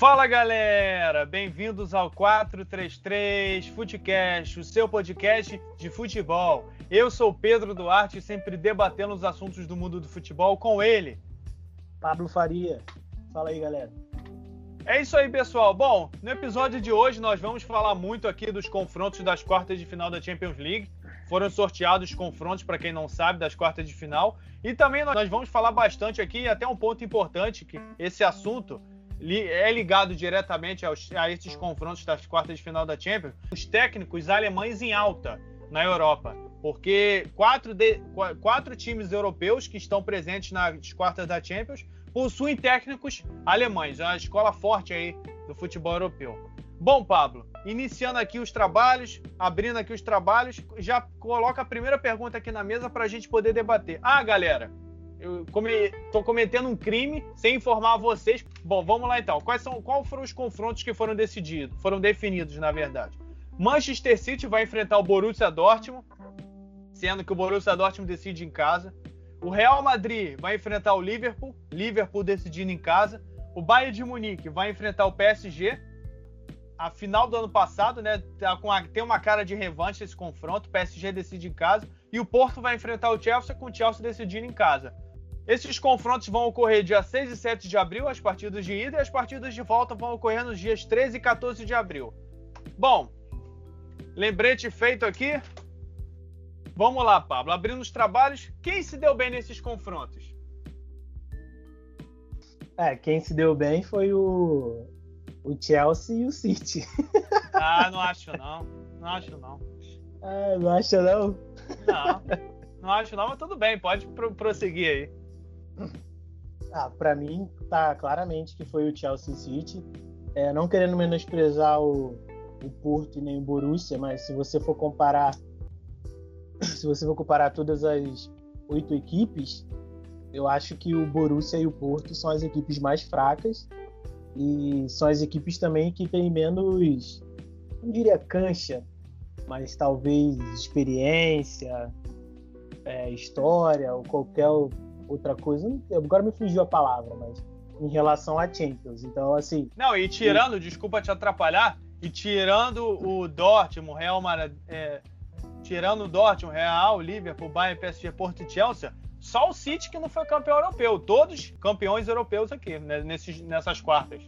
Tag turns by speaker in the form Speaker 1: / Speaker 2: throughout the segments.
Speaker 1: Fala galera, bem-vindos ao 433 Futecast, o seu podcast de futebol. Eu sou Pedro Duarte, sempre debatendo os assuntos do mundo do futebol com ele.
Speaker 2: Pablo Faria. Fala aí, galera.
Speaker 1: É isso aí, pessoal. Bom, no episódio de hoje nós vamos falar muito aqui dos confrontos das quartas de final da Champions League. Foram sorteados confrontos, para quem não sabe, das quartas de final. E também nós vamos falar bastante aqui, até um ponto importante, que esse assunto é ligado diretamente aos, a esses confrontos das quartas de final da Champions, os técnicos alemães em alta na Europa. Porque quatro, de, quatro times europeus que estão presentes nas quartas da Champions possuem técnicos alemães, é uma escola forte aí do futebol europeu. Bom, Pablo, iniciando aqui os trabalhos, abrindo aqui os trabalhos, já coloca a primeira pergunta aqui na mesa para a gente poder debater. Ah, galera, eu estou cometendo um crime sem informar vocês. Bom, vamos lá então. Quais são, qual foram os confrontos que foram decididos, foram definidos, na verdade? Manchester City vai enfrentar o Borussia Dortmund, sendo que o Borussia Dortmund decide em casa. O Real Madrid vai enfrentar o Liverpool, Liverpool decidindo em casa. O Bayern de Munique vai enfrentar o PSG. A final do ano passado, né, tá com a, tem uma cara de revanche esse confronto. O PSG decide em casa e o Porto vai enfrentar o Chelsea com o Chelsea decidindo em casa. Esses confrontos vão ocorrer dia 6 e 7 de abril, as partidas de ida, e as partidas de volta vão ocorrer nos dias 13 e 14 de abril. Bom, lembrete feito aqui. Vamos lá, Pablo. Abrindo os trabalhos, quem se deu bem nesses confrontos?
Speaker 2: É, quem se deu bem foi o, o Chelsea e o City.
Speaker 1: Ah, não acho não. Não acho não.
Speaker 2: Ah, não acha não?
Speaker 1: Não, não acho não, mas tudo bem, pode prosseguir aí.
Speaker 2: Ah, para mim tá claramente que foi o Chelsea City. É, não querendo menosprezar o, o Porto e nem o Borussia, mas se você for comparar se você for comparar todas as oito equipes, eu acho que o Borussia e o Porto são as equipes mais fracas e são as equipes também que têm menos, não diria cancha, mas talvez experiência, é, história ou qualquer outra coisa. Agora me fugiu a palavra, mas em relação a Champions. Então, assim.
Speaker 1: Não, e tirando, e... desculpa te atrapalhar, e tirando o Dortmund, Real Madrid, é, tirando o Dortmund, Real, Liverpool, Bayern, PSG, Porto e Chelsea, só o City que não foi campeão europeu. Todos campeões europeus aqui, né, nesses, nessas quartas.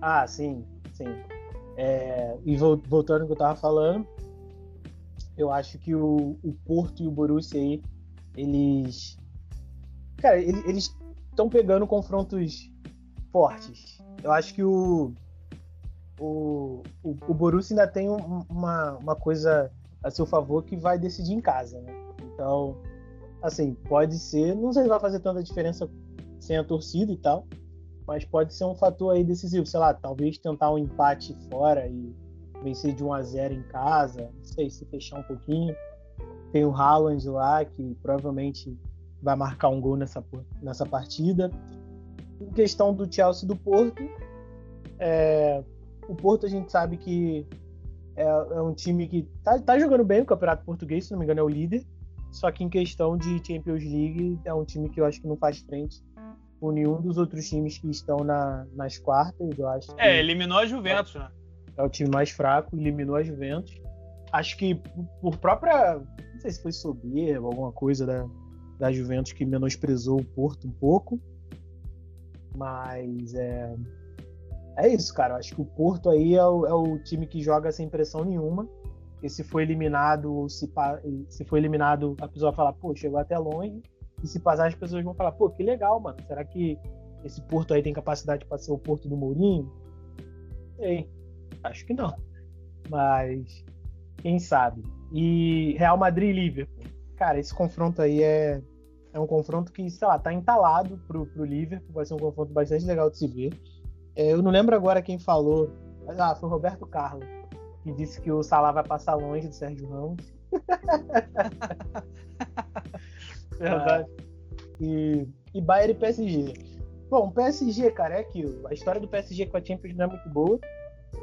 Speaker 2: Ah, sim, sim. É, e voltando ao que eu tava falando, eu acho que o, o Porto e o Borussia aí, eles. Cara, eles estão pegando confrontos fortes. Eu acho que o, o, o, o Borussia ainda tem um, uma, uma coisa a seu favor que vai decidir em casa, né? Então, assim, pode ser, não sei se vai fazer tanta diferença sem a torcida e tal, mas pode ser um fator aí decisivo, sei lá, talvez tentar um empate fora e vencer de 1 a 0 em casa, não sei se fechar um pouquinho. Tem o Haaland lá que provavelmente vai marcar um gol nessa, nessa partida. Em questão do Chelsea e do Porto, é, o Porto a gente sabe que é, é um time que tá, tá, jogando bem o Campeonato Português, se não me engano é o líder. Só que em questão de Champions League é um time que eu acho que não faz frente com nenhum dos outros times que estão na, nas quartas, eu acho.
Speaker 1: É, eliminou a Juventus, né?
Speaker 2: É o time mais fraco, eliminou a Juventus. Acho que por própria. Não sei se foi soberba, alguma coisa da, da Juventus que menosprezou o Porto um pouco. Mas é. É isso, cara. Acho que o Porto aí é o, é o time que joga sem pressão nenhuma. E se for eliminado, se, se for eliminado, a pessoa falar, pô, chegou até longe e se passar, as pessoas vão falar, pô, que legal, mano. Será que esse Porto aí tem capacidade para ser o Porto do Mourinho? Sei. Acho que não. Mas quem sabe. E Real Madrid e Liverpool. Cara, esse confronto aí é, é um confronto que, sei lá, tá entalado pro, pro Liverpool. Vai ser um confronto bastante legal de se ver. É, eu não lembro agora quem falou. Mas, ah, foi o Roberto Carlos, que disse que o Salah vai passar longe do Sérgio Ramos. Verdade. E, e Bayern e PSG. Bom, o PSG, cara, é aquilo. A história do PSG com a Champions não é muito boa.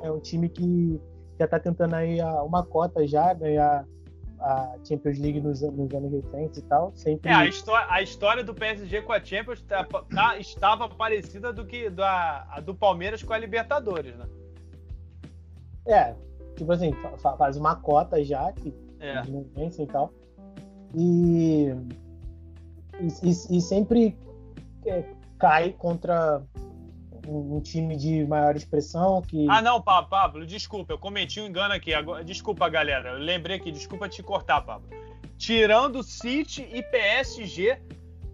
Speaker 2: É um time que já tá tentando aí uma cota já, ganhar a Champions League nos, nos, anos recentes e tal. Sempre...
Speaker 1: É, a, história, a história do PSG com a Champions tá, tá, estava parecida do que da, a do Palmeiras com a Libertadores, né?
Speaker 2: É, tipo assim, faz uma cota já, que é. não vencem e tal. E, e, e sempre é, cai contra um, time de maior expressão que.
Speaker 1: Ah, não, Pablo, desculpa, eu cometi um engano aqui. Agora, desculpa, galera. Eu lembrei aqui, desculpa te cortar, Pablo. Tirando City e PSG,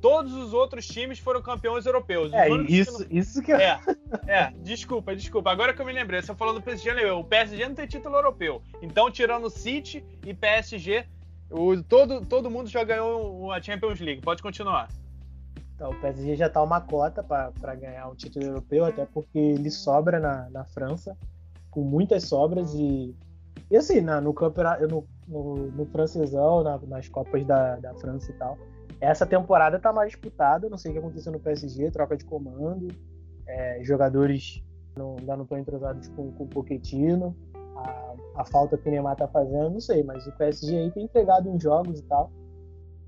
Speaker 1: todos os outros times foram campeões europeus.
Speaker 2: É, isso, que... isso que
Speaker 1: é. É, desculpa, desculpa. Agora que eu me lembrei, você falou do PSG, o PSG não tem título europeu. Então, tirando City e PSG, o, todo, todo mundo já ganhou a Champions League. Pode continuar.
Speaker 2: Então, o PSG já está uma cota para ganhar um título europeu, até porque ele sobra na, na França, com muitas sobras e, e assim, na, no campeonato, no, no, no francesão, na, nas Copas da, da França e tal. Essa temporada está mais disputada, não sei o que aconteceu no PSG, troca de comando, é, jogadores não, ainda não estão entrosados com, com o Pochettino, a, a, falta que o Neymar está fazendo, não sei, mas o PSG aí tem entregado uns jogos e tal.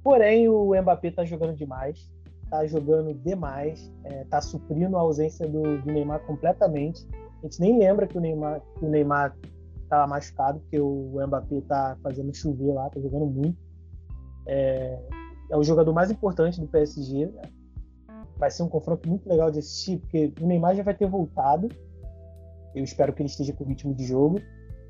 Speaker 2: Porém, o Mbappé está jogando demais tá jogando demais, é, tá suprindo a ausência do, do, Neymar completamente. A gente nem lembra que o Neymar, que o Neymar tava machucado, porque o Mbappé tá fazendo chover lá, tá jogando muito. É, é o jogador mais importante do PSG. Né? Vai ser um confronto muito legal de assistir, porque o Neymar já vai ter voltado. Eu espero que ele esteja com ritmo de jogo.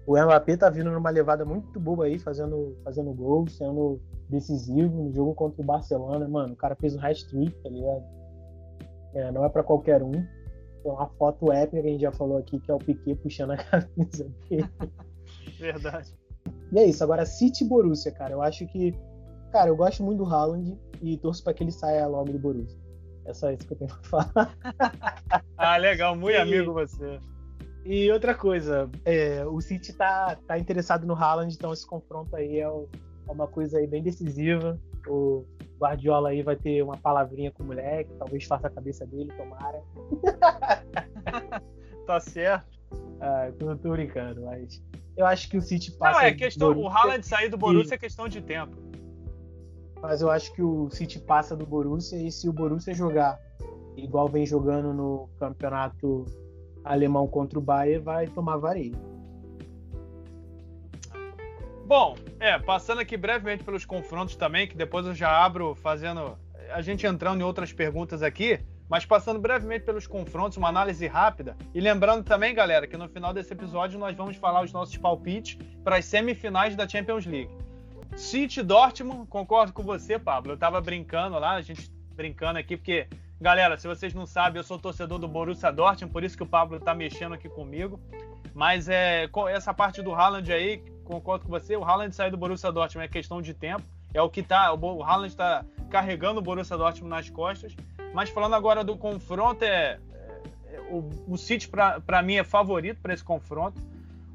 Speaker 2: O Mbappé tá vindo numa levada muito boa aí, fazendo, fazendo gol, sendo decisivo no jogo contra o Barcelona. Mano, o cara fez um hat-trick, tá ligado? É, não é para qualquer um. Tem uma foto épica que a gente já falou aqui, que é o Piquet puxando a camisa dele.
Speaker 1: Verdade.
Speaker 2: E é isso. Agora, City Borussia, cara. Eu acho que... Cara, eu gosto muito do Haaland e torço para que ele saia logo do Borussia. É só isso que eu tenho pra falar.
Speaker 1: ah, legal. Muito e... amigo você.
Speaker 2: E outra coisa, é, o City tá, tá interessado no Haaland, então esse confronto aí é o, é uma coisa aí bem decisiva. O Guardiola aí vai ter uma palavrinha com o moleque, talvez faça a cabeça dele, tomara.
Speaker 1: tá certo.
Speaker 2: Ah, eu tô brincando, mas eu acho que o City passa.
Speaker 1: Não, é questão. O Haaland sair do Borussia e... é questão de tempo.
Speaker 2: Mas eu acho que o City passa do Borussia e se o Borussia jogar igual vem jogando no campeonato alemão contra o Bayern, vai tomar vareio.
Speaker 1: Bom, é, passando aqui brevemente pelos confrontos também, que depois eu já abro fazendo. A gente entrando em outras perguntas aqui, mas passando brevemente pelos confrontos, uma análise rápida. E lembrando também, galera, que no final desse episódio nós vamos falar os nossos palpites para as semifinais da Champions League. City Dortmund, concordo com você, Pablo. Eu tava brincando lá, a gente brincando aqui, porque, galera, se vocês não sabem, eu sou torcedor do Borussia Dortmund, por isso que o Pablo tá mexendo aqui comigo. Mas é essa parte do Haaland aí, concordo com você, o Haaland sair do Borussia Dortmund é questão de tempo. É o que tá. O Haaland está carregando o Borussia Dortmund nas costas. Mas falando agora do confronto, é, é o, o City, para mim, é favorito para esse confronto.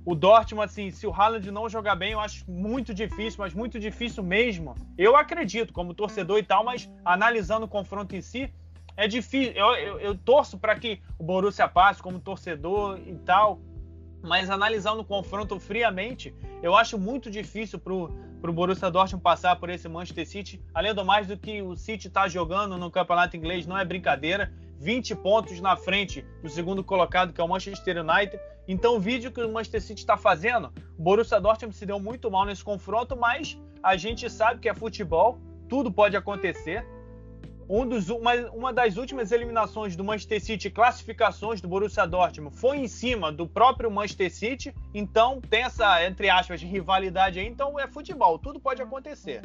Speaker 1: O Dortmund, assim, se o Haaland não jogar bem, eu acho muito difícil, mas muito difícil mesmo. Eu acredito, como torcedor e tal, mas analisando o confronto em si, é difícil. Eu, eu, eu torço para que o Borussia passe como torcedor e tal, mas analisando o confronto friamente, eu acho muito difícil para o Borussia Dortmund passar por esse Manchester City. Além do mais do que o City está jogando no campeonato inglês, não é brincadeira. 20 pontos na frente do segundo colocado, que é o Manchester United. Então, o vídeo que o Manchester City está fazendo, o Borussia Dortmund se deu muito mal nesse confronto, mas a gente sabe que é futebol, tudo pode acontecer um dos, uma, uma, das últimas eliminações do Manchester City, classificações do Borussia Dortmund, foi em cima do próprio Manchester City, então tem essa, entre aspas, rivalidade aí, então é futebol, tudo pode acontecer.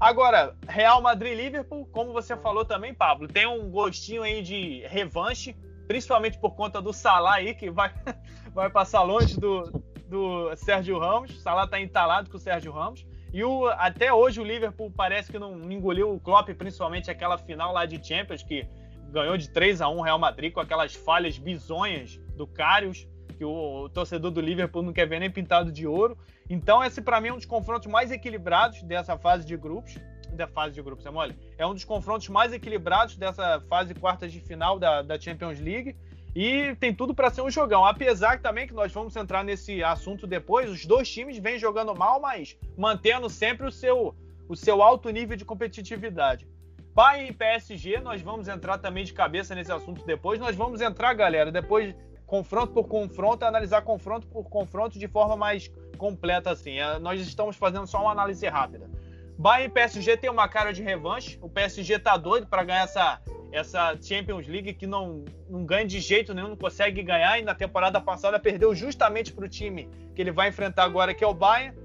Speaker 1: Agora, Real Madrid Liverpool, como você falou também, Pablo, tem um gostinho aí de revanche, principalmente por conta do Salah aí, que vai, vai passar longe do, do Sérgio Ramos. O Salah tá entalado com o Sérgio Ramos. E o, até hoje o Liverpool parece que não engoliu o Klopp, principalmente aquela final lá de Champions, que ganhou de 3 a 1 Real Madrid com aquelas falhas bizonhas do Karius, que o, o torcedor do Liverpool não quer ver nem pintado de ouro. Então esse para mim é um dos confrontos mais equilibrados dessa fase de grupos. Da fase de grupos, é mole? É um dos confrontos mais equilibrados dessa fase quartas de final da, da Champions League. E tem tudo para ser um jogão. Apesar também que nós vamos entrar nesse assunto depois, os dois times vêm jogando mal, mas mantendo sempre o seu, o seu alto nível de competitividade. Bayern e PSG, nós vamos entrar também de cabeça nesse assunto depois. Nós vamos entrar, galera, depois confronto por confronto, analisar confronto por confronto de forma mais completa assim. É, nós estamos fazendo só uma análise rápida. Bayern e PSG tem uma cara de revanche. O PSG tá doido para ganhar essa essa Champions League que não, não ganha de jeito nenhum, não consegue ganhar, e na temporada passada perdeu justamente para o time que ele vai enfrentar agora, que é o Bayern.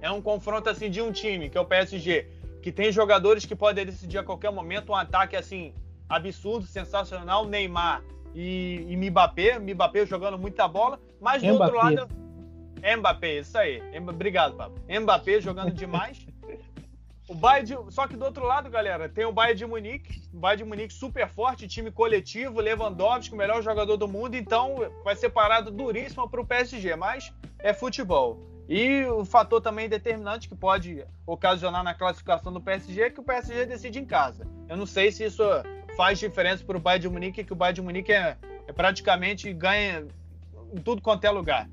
Speaker 1: É um confronto assim de um time, que é o PSG, que tem jogadores que podem decidir a qualquer momento um ataque assim absurdo, sensacional, Neymar e, e Mbappé, Mbappé jogando muita bola, mas do Mbappé. outro lado Mbappé, isso aí. Obrigado, Pablo. Mbappé jogando demais. O Bayern de... Só que do outro lado, galera, tem o Bayern de Munique. O Bayern de Munique super forte, time coletivo, Lewandowski, o melhor jogador do mundo. Então vai ser parado duríssimo para o PSG, mas é futebol. E o fator também determinante que pode ocasionar na classificação do PSG é que o PSG decide em casa. Eu não sei se isso faz diferença para o Bayern de Munique, que o Bayern de Munique é, é praticamente ganha em tudo quanto é lugar.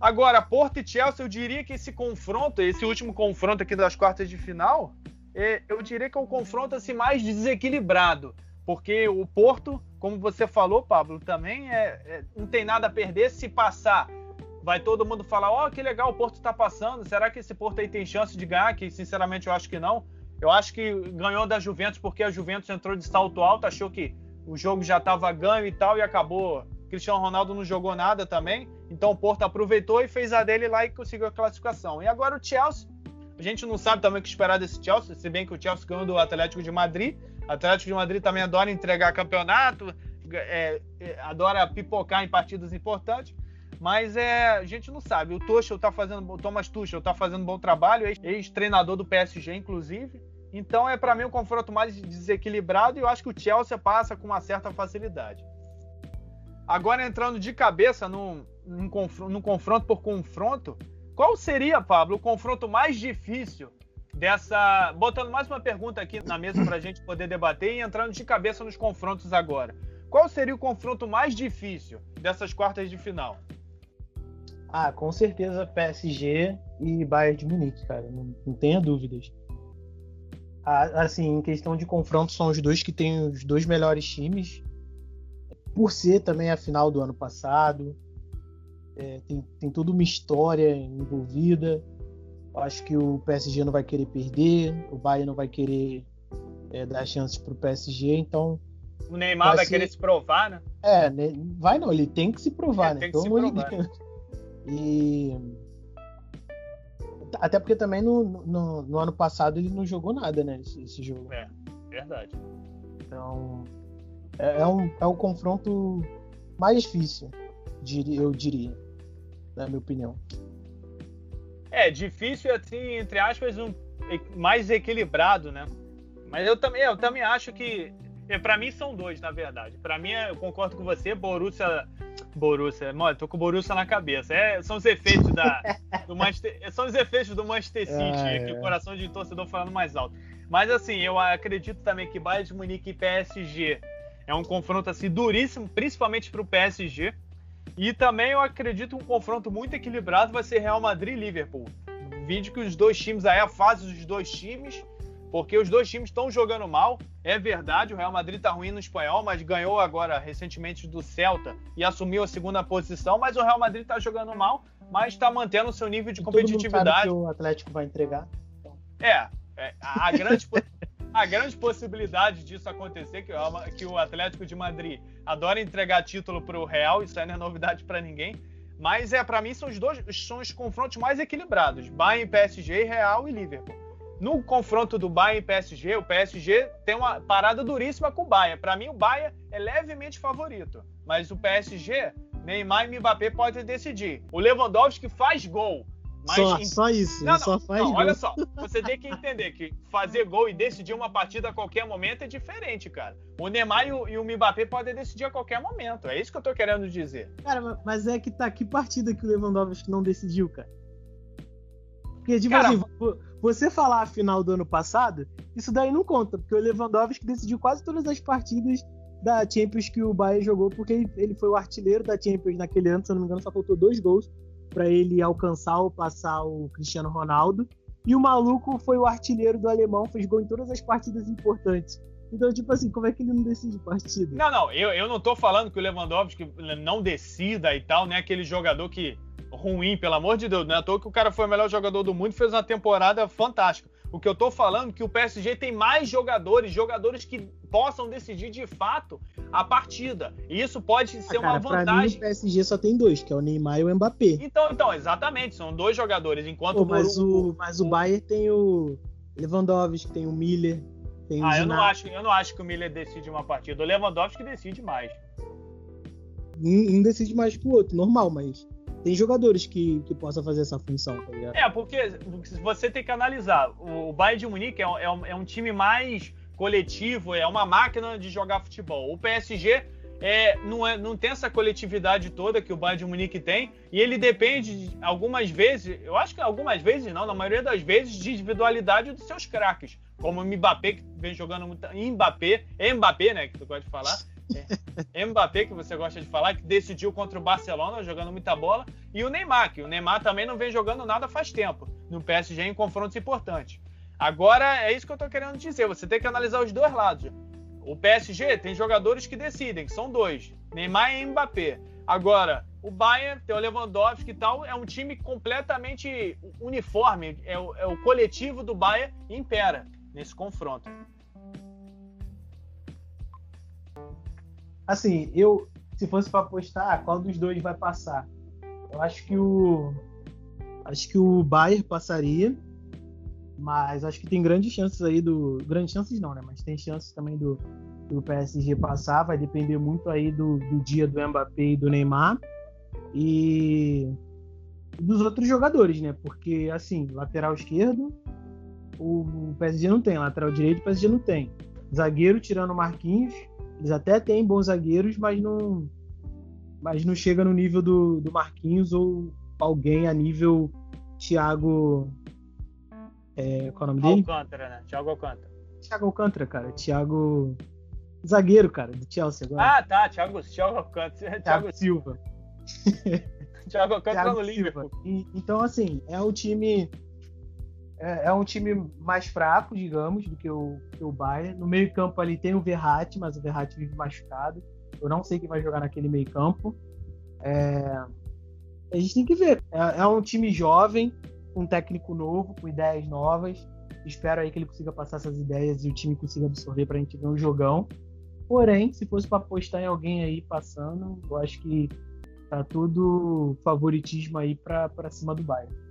Speaker 1: Agora, Porto e Chelsea, eu diria que esse confronto, esse último confronto aqui das quartas de final, é, eu diria que é um confronto assim, mais desequilibrado. Porque o Porto, como você falou, Pablo, também é, é não tem nada a perder. Se passar, vai todo mundo falar: Ó, oh, que legal, o Porto está passando. Será que esse Porto aí tem chance de ganhar? Que sinceramente eu acho que não. Eu acho que ganhou da Juventus porque a Juventus entrou de salto alto, achou que o jogo já estava ganho e tal, e acabou. Cristiano Ronaldo não jogou nada também. Então o Porto aproveitou e fez a dele lá e conseguiu a classificação. E agora o Chelsea, a gente não sabe também o que esperar desse Chelsea, se bem que o Chelsea ganhou do Atlético de Madrid. O Atlético de Madrid também adora entregar campeonato, é, é, adora pipocar em partidas importantes. Mas é, a gente não sabe. O Tuchel tá fazendo, o Thomas Tuchel tá fazendo bom trabalho, ex-treinador do PSG, inclusive. Então é para mim um confronto mais desequilibrado e eu acho que o Chelsea passa com uma certa facilidade. Agora entrando de cabeça num, num, confronto, num confronto por confronto, qual seria, Pablo, o confronto mais difícil dessa. Botando mais uma pergunta aqui na mesa para a gente poder debater e entrando de cabeça nos confrontos agora. Qual seria o confronto mais difícil dessas quartas de final?
Speaker 2: Ah, com certeza PSG e Bayern de Munique, cara. Não, não tenha dúvidas. Ah, assim, em questão de confronto, são os dois que têm os dois melhores times. Por ser também a final do ano passado, é, tem, tem toda uma história envolvida. Acho que o PSG não vai querer perder, o Bayern não vai querer é, dar chances para o PSG, então.
Speaker 1: O Neymar vai, querer se provar, né?
Speaker 2: É, vai não, ele tem que se provar, é, né? Pelo amor de Deus. E. Até porque também no, no, no, ano passado ele não jogou nada, né? Esse, esse jogo.
Speaker 1: É, verdade.
Speaker 2: Então. É, é, um, é um confronto mais difícil, eu diria na minha opinião.
Speaker 1: É, difícil assim, entre aspas, um, mais equilibrado, né? Mas eu também, eu também acho que é, para mim são dois, na verdade. Para mim, eu concordo com você, Borussia, Borussia, mano, tô com Borussia na cabeça. É, são os efeitos da do Manchester, são os efeitos do Manchester City, ah, que é. o coração de torcedor falando mais alto. Mas assim, eu acredito também que Bayern de Munique e PSG é um confronto assim duríssimo, principalmente para o PSG. E também eu acredito um confronto muito equilibrado vai ser Real Madrid e Liverpool. Vídeo que os dois times aí, a fase dos dois times, porque os dois times estão jogando mal. É verdade, o Real Madrid está ruim no espanhol, mas ganhou agora recentemente do Celta e assumiu a segunda posição. Mas o Real Madrid está jogando mal, mas está mantendo o seu nível de e competitividade. Todo mundo sabe que
Speaker 2: o Atlético vai entregar.
Speaker 1: Então. É, é, a, grande, a grande possibilidade disso acontecer, que, que o Atlético de Madrid adora entregar título para o Real, isso aí não é novidade para ninguém. Mas é para mim são os dois são os confrontos mais equilibrados: Bayern, PSG, Real e Liverpool. No confronto do Bayern e PSG, o PSG tem uma parada duríssima com o Bayern. Para mim, o Bayern é levemente favorito, mas o PSG, Neymar e Mbappé podem decidir. O Lewandowski faz gol,
Speaker 2: mas só, em... só isso, não, não, só faz não,
Speaker 1: gol. Olha só, você tem que entender que fazer gol e decidir uma partida a qualquer momento é diferente, cara. O Neymar e o, e o Mbappé podem decidir a qualquer momento. É isso que eu tô querendo dizer.
Speaker 2: Cara, mas é que tá que partida que o Lewandowski não decidiu, cara? Porque, tipo cara, assim, você falar a final do ano passado, isso daí não conta, porque o Lewandowski decidiu quase todas as partidas da Champions que o Bayern jogou, porque ele foi o artilheiro da Champions naquele ano, se eu não me engano, só faltou dois gols para ele alcançar ou passar o Cristiano Ronaldo. E o maluco foi o artilheiro do alemão, fez gol em todas as partidas importantes. Então, tipo assim, como é que ele não decide partida?
Speaker 1: Não, não, eu, eu não tô falando que o Lewandowski não decida e tal, né? Aquele jogador que. ruim, pelo amor de Deus, não é à toa que o cara foi o melhor jogador do mundo e fez uma temporada fantástica. O que eu tô falando é que o PSG tem mais jogadores, jogadores que possam decidir de fato a partida. E isso pode ser ah, cara, uma vantagem. Mim,
Speaker 2: o PSG só tem dois, que é o Neymar e o Mbappé.
Speaker 1: Então, então, exatamente, são dois jogadores. Enquanto
Speaker 2: Pô, mas, o, mas o, o Bayern tem o Lewandowski, tem o Miller, tem
Speaker 1: ah, eu não, acho, eu não acho que o Miller decide uma partida. O Lewandowski decide mais.
Speaker 2: Um, um decide mais que o outro, normal, mas tem jogadores que, que possam fazer essa função, tá ligado?
Speaker 1: É, porque você tem que analisar. O Bayern de Munique é, é, um, é um time mais coletivo, é uma máquina de jogar futebol. O PSG é, não, é, não tem essa coletividade toda que o Bayern de Munique tem, e ele depende, de, algumas vezes, eu acho que algumas vezes não, na maioria das vezes, de individualidade dos seus craques, como o Mbappé, que vem jogando muito. Mbappé, Mbappé, né, que tu gosta de falar, Mbappé, que você gosta de falar, que decidiu contra o Barcelona, jogando muita bola, e o Neymar, que o Neymar também não vem jogando nada faz tempo no PSG em confrontos importantes. Agora, é isso que eu tô querendo dizer, você tem que analisar os dois lados. O PSG tem jogadores que decidem, que são dois, Neymar e Mbappé. Agora, o Bayern tem o Lewandowski e tal, é um time completamente uniforme, é o, é o coletivo do Bayern impera nesse confronto.
Speaker 2: Assim, eu, se fosse para apostar, qual dos dois vai passar? Eu acho que o acho que o Bayern passaria, mas acho que tem grandes chances aí do grandes chances não, né? Mas tem chances também do, do PSG passar. Vai depender muito aí do, do dia do Mbappé e do Neymar e dos outros jogadores, né? Porque assim, lateral esquerdo o PSG não tem, lateral direito o PSG não tem. Zagueiro tirando o Marquinhos, eles até têm bons zagueiros, mas não, mas não chega no nível do, do Marquinhos ou alguém a nível Thiago. É, qual é o nome dele?
Speaker 1: Alcântara, né? Thiago Alcântara.
Speaker 2: Thiago Alcântara, cara. Thiago. Zagueiro, cara, do Chelsea agora.
Speaker 1: Ah, tá. Thiago, Thiago Alcântara. Thiago, Silva. Thiago Alcântara no Liverpool.
Speaker 2: Então, assim, é um time é, é, um time mais fraco, digamos, do que o, que o Bayern. No meio campo ali tem o Verratti, mas o Verratti vive machucado. Eu não sei quem vai jogar naquele meio campo. É, a gente tem que ver. É, é, um time jovem, com um técnico novo, com ideias novas. Espero aí que ele consiga passar essas ideias e o time consiga absorver para a gente ver um jogão. Porém, se fosse para apostar em alguém aí passando, eu acho que tá tudo favoritismo aí para cima do Bayern.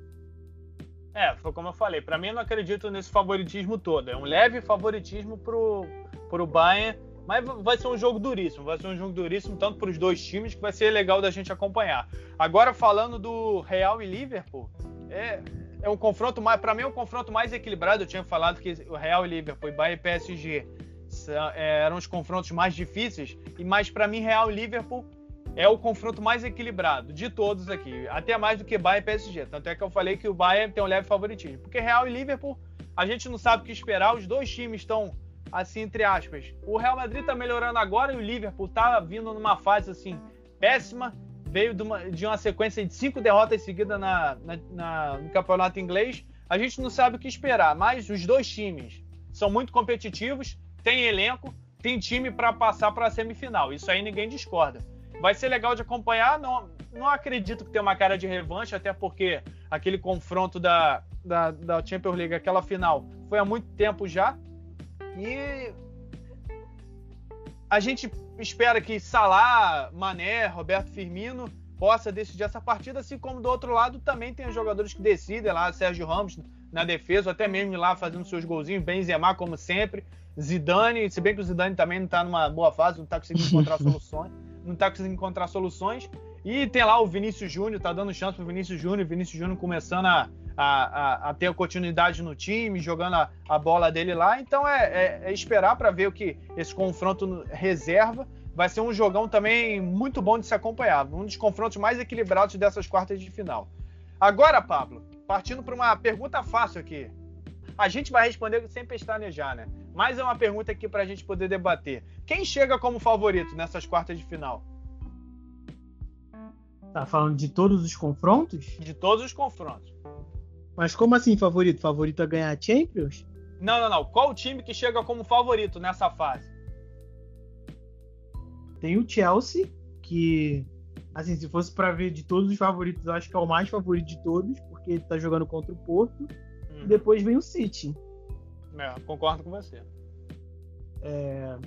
Speaker 1: É, foi como eu falei. Para mim, eu não acredito nesse favoritismo todo. É um leve favoritismo pro, pro Bayern, mas vai ser um jogo duríssimo. Vai ser um jogo duríssimo tanto para os dois times que vai ser legal da gente acompanhar. Agora, falando do Real e Liverpool, é, é um confronto mais. Para mim, é um confronto mais equilibrado. Eu tinha falado que o Real e Liverpool, Bayern e PSG é, eram os confrontos mais difíceis. E mais para mim, Real e Liverpool é o confronto mais equilibrado de todos aqui, até mais do que Bayern e PSG. Tanto é que eu falei que o Bayern tem um leve favoritismo. Porque Real e Liverpool, a gente não sabe o que esperar, os dois times estão assim entre aspas. O Real Madrid está melhorando agora e o Liverpool está vindo numa fase assim péssima, veio de uma, de uma sequência de cinco derrotas seguidas na, na, na, no campeonato inglês. A gente não sabe o que esperar, mas os dois times são muito competitivos, tem elenco, tem time para passar para a semifinal. Isso aí ninguém discorda. Vai ser legal de acompanhar. Não, não acredito que tenha uma cara de revanche, até porque aquele confronto da, da, da Champions League, aquela final, foi há muito tempo já. E a gente espera que Salah, Mané, Roberto Firmino possa decidir essa partida, assim como do outro lado também tem os jogadores que decidem lá, Sérgio Ramos na defesa, até mesmo lá fazendo seus golzinhos, Benzema como sempre, Zidane, se bem que o Zidane também não está numa boa fase, não está conseguindo encontrar soluções não tá conseguindo encontrar soluções. E tem lá o Vinícius Júnior, tá dando chance pro Vinícius Júnior, Vinícius Júnior começando a, a, a, ter a continuidade no time, jogando a, a bola dele lá. Então é, é, é esperar para ver o que esse confronto reserva. Vai ser um jogão também muito bom de se acompanhar, um dos confrontos mais equilibrados dessas quartas de final. Agora, Pablo, partindo para uma pergunta fácil aqui. A gente vai responder sem pestanejar, né? Mas é uma pergunta aqui para a gente poder debater. Quem chega como favorito nessas quartas de final?
Speaker 2: Tá falando de todos os confrontos?
Speaker 1: De todos os confrontos.
Speaker 2: Mas como assim favorito? Favorito a ganhar a Champions?
Speaker 1: Não, não, não. Qual o time que chega como favorito nessa fase?
Speaker 2: Tem o Chelsea, que assim, se fosse para ver de todos os favoritos, eu acho que é o mais favorito de todos, porque ele tá jogando contra o Porto. E depois vem o City.
Speaker 1: É, concordo com você.
Speaker 2: É...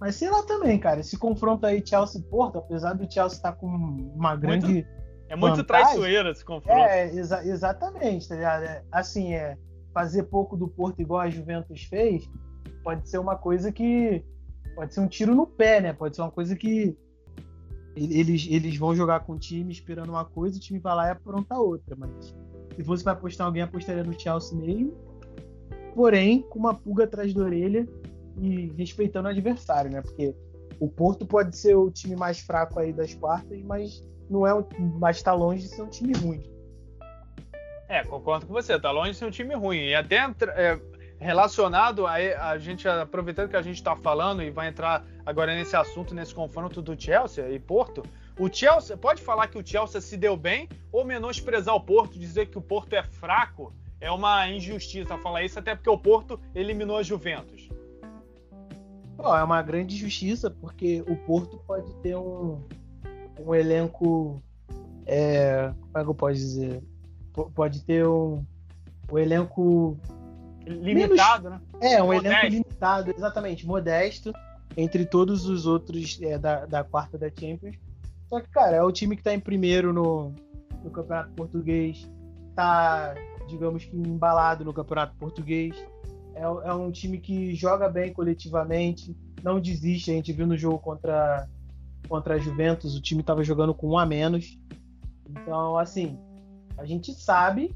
Speaker 2: Mas sei lá também, cara. Esse confronto aí Chelsea-Porto, apesar do Chelsea estar tá com uma grande.
Speaker 1: Muito, é muito vantagem, traiçoeiro esse confronto.
Speaker 2: É, exa exatamente, tá ligado? É, assim, é, fazer pouco do Porto igual a Juventus fez, pode ser uma coisa que. Pode ser um tiro no pé, né? Pode ser uma coisa que eles, eles vão jogar com o time esperando uma coisa, o time vai lá e apronta outra. Mas se fosse para apostar alguém, apostaria no Chelsea mesmo. Porém, com uma pulga atrás da orelha e respeitando o adversário, né? Porque o Porto pode ser o time mais fraco aí das quartas, mas não é mas está longe de ser um time ruim.
Speaker 1: É, concordo com você, tá longe de ser um time ruim. E até é, relacionado a, a gente, aproveitando que a gente está falando e vai entrar agora nesse assunto, nesse confronto do Chelsea e Porto, o Chelsea, pode falar que o Chelsea se deu bem ou menosprezar o Porto, dizer que o Porto é fraco? É uma injustiça falar isso, até porque o Porto eliminou a Juventus.
Speaker 2: Pô, é uma grande injustiça, porque o Porto pode ter um, um elenco. É, como é que eu posso dizer? Pode ter um, um elenco
Speaker 1: limitado, menos,
Speaker 2: né? É, um modesto. elenco limitado, exatamente, modesto entre todos os outros é, da, da quarta da Champions. Só que, cara, é o time que tá em primeiro no, no Campeonato Português, tá, digamos que, embalado no Campeonato Português. É, é um time que joga bem coletivamente, não desiste. A gente viu no jogo contra, contra a Juventus, o time tava jogando com um a menos. Então, assim, a gente sabe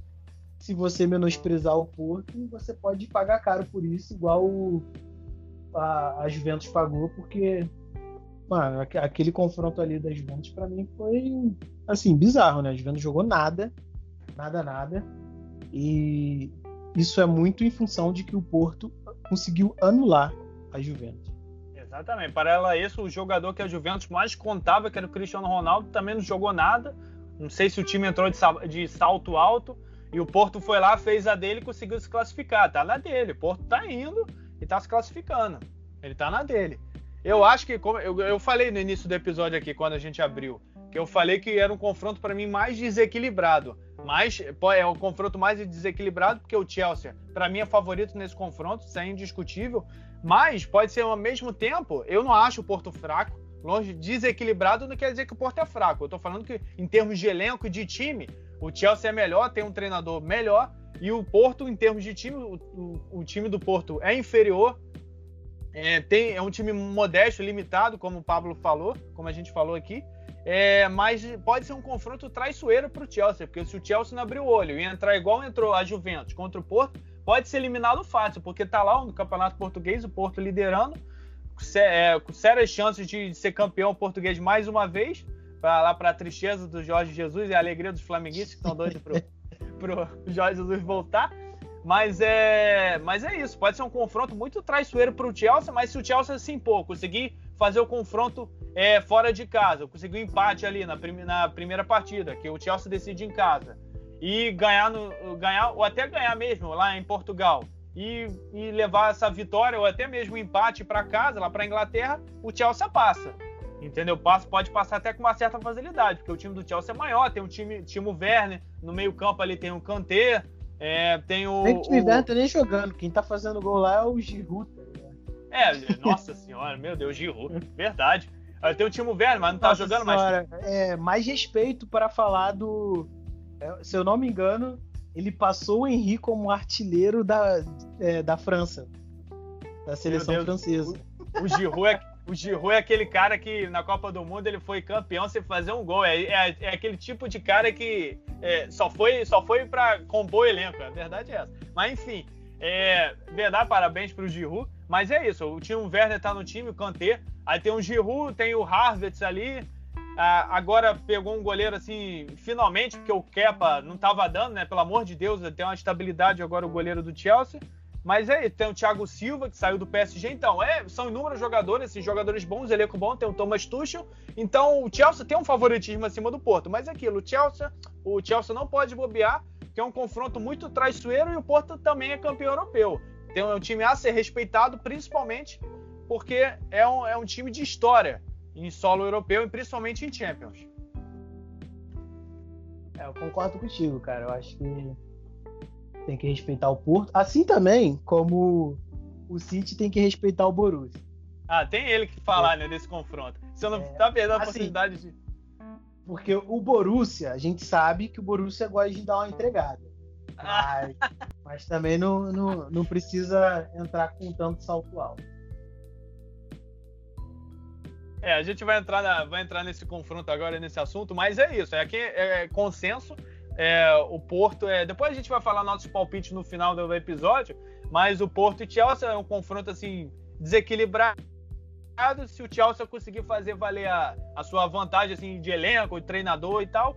Speaker 2: se você menosprezar o Porto, você pode pagar caro por isso, igual o, a, a Juventus pagou, porque mano, aquele confronto ali da Juventus para mim foi assim bizarro, né? A Juventus jogou nada, nada, nada, e isso é muito em função de que o Porto conseguiu anular a Juventus.
Speaker 1: Exatamente. Para ela, isso, o jogador que a Juventus mais contava, que era o Cristiano Ronaldo, também não jogou nada. Não sei se o time entrou de salto alto e o Porto foi lá, fez a dele e conseguiu se classificar. Tá na dele. O Porto tá indo e tá se classificando. Ele tá na dele. Eu acho que, como eu, eu falei no início do episódio aqui, quando a gente abriu, que eu falei que era um confronto para mim mais desequilibrado. Mas é o confronto mais desequilibrado porque o Chelsea, para mim, é favorito nesse confronto, isso é indiscutível. Mas pode ser ao mesmo tempo, eu não acho o Porto fraco. Longe desequilibrado não quer dizer que o Porto é fraco. Eu tô falando que, em termos de elenco e de time, o Chelsea é melhor, tem um treinador melhor, e o Porto, em termos de time, o, o, o time do Porto é inferior. É, tem, é um time modesto, limitado, como o Pablo falou, como a gente falou aqui. É, mas pode ser um confronto traiçoeiro para o Chelsea, porque se o Chelsea não abrir o olho e entrar igual entrou a Juventus contra o Porto, pode ser eliminado fácil, porque está lá no Campeonato Português, o Porto liderando, é, com sérias chances de ser campeão português mais uma vez para lá para a tristeza do Jorge Jesus e a alegria dos flamenguistas que estão doidos pro, pro Jorge Jesus voltar. Mas é, mas é isso. Pode ser um confronto muito traiçoeiro para o Chelsea, mas se o Chelsea se impor, conseguir fazer o confronto é, fora de casa, conseguir um empate ali na, prim na primeira partida, que o Chelsea decide em casa, e ganhar, no, ganhar ou até ganhar mesmo lá em Portugal, e, e levar essa vitória ou até mesmo um empate para casa, lá para Inglaterra, o Chelsea passa. Entendeu? Pode passar até com uma certa facilidade, porque o time do Chelsea é maior, tem um time, time Werner, no meio-campo ali tem o Kanté, é, tem o.
Speaker 2: Nem o time Werner tá nem jogando, quem tá fazendo gol lá é o Giroud. Tá
Speaker 1: é, nossa senhora, meu Deus, Giroud, verdade. Tem o time Werner, mas não tá nossa jogando senhora,
Speaker 2: mais. É, mais respeito para falar do. É, se eu não me engano, ele passou o Henrique como artilheiro da, é, da França, da seleção francesa.
Speaker 1: O, o Giroud é o Giroud é aquele cara que na Copa do Mundo ele foi campeão sem fazer um gol. É, é, é aquele tipo de cara que é, só foi só foi para compor o elenco. A verdade é essa. Mas enfim, é, verdade, parabéns pro Giroud. Mas é isso, o time o Werner tá no time, o Kanté. Aí tem o Giroud, tem o Harvard ali. Ah, agora pegou um goleiro assim, finalmente, porque o Kepa não estava dando, né? Pelo amor de Deus, tem uma estabilidade agora o goleiro do Chelsea. Mas é, tem o Thiago Silva, que saiu do PSG. Então, é, são inúmeros jogadores, esses jogadores bons, elenco bom, tem o Thomas Tuchel. Então, o Chelsea tem um favoritismo acima do Porto. Mas é aquilo, o Chelsea, o Chelsea não pode bobear, que é um confronto muito traiçoeiro, e o Porto também é campeão europeu. Tem um, time a ser respeitado, principalmente porque é um, é um time de história em solo europeu e principalmente em Champions.
Speaker 2: É, eu concordo contigo, cara. Eu acho que tem que respeitar o Porto, assim também como o City tem que respeitar o Borussia.
Speaker 1: Ah, tem ele que falar, é. né, desse confronto. Você não é, tá perdendo a assim, possibilidade de.
Speaker 2: Porque o Borussia, a gente sabe que o Borussia gosta de dar uma entregada. Mas, mas também não, não, não precisa entrar com tanto salto alto.
Speaker 1: É, a gente vai entrar, na, vai entrar nesse confronto agora, nesse assunto, mas é isso. É aqui é consenso é, o Porto é. Depois a gente vai falar nossos palpites no final do episódio, mas o Porto e Chelsea é um confronto assim desequilibrado. Se o Chelsea conseguir fazer valer a, a sua vantagem assim, de elenco, de treinador e tal,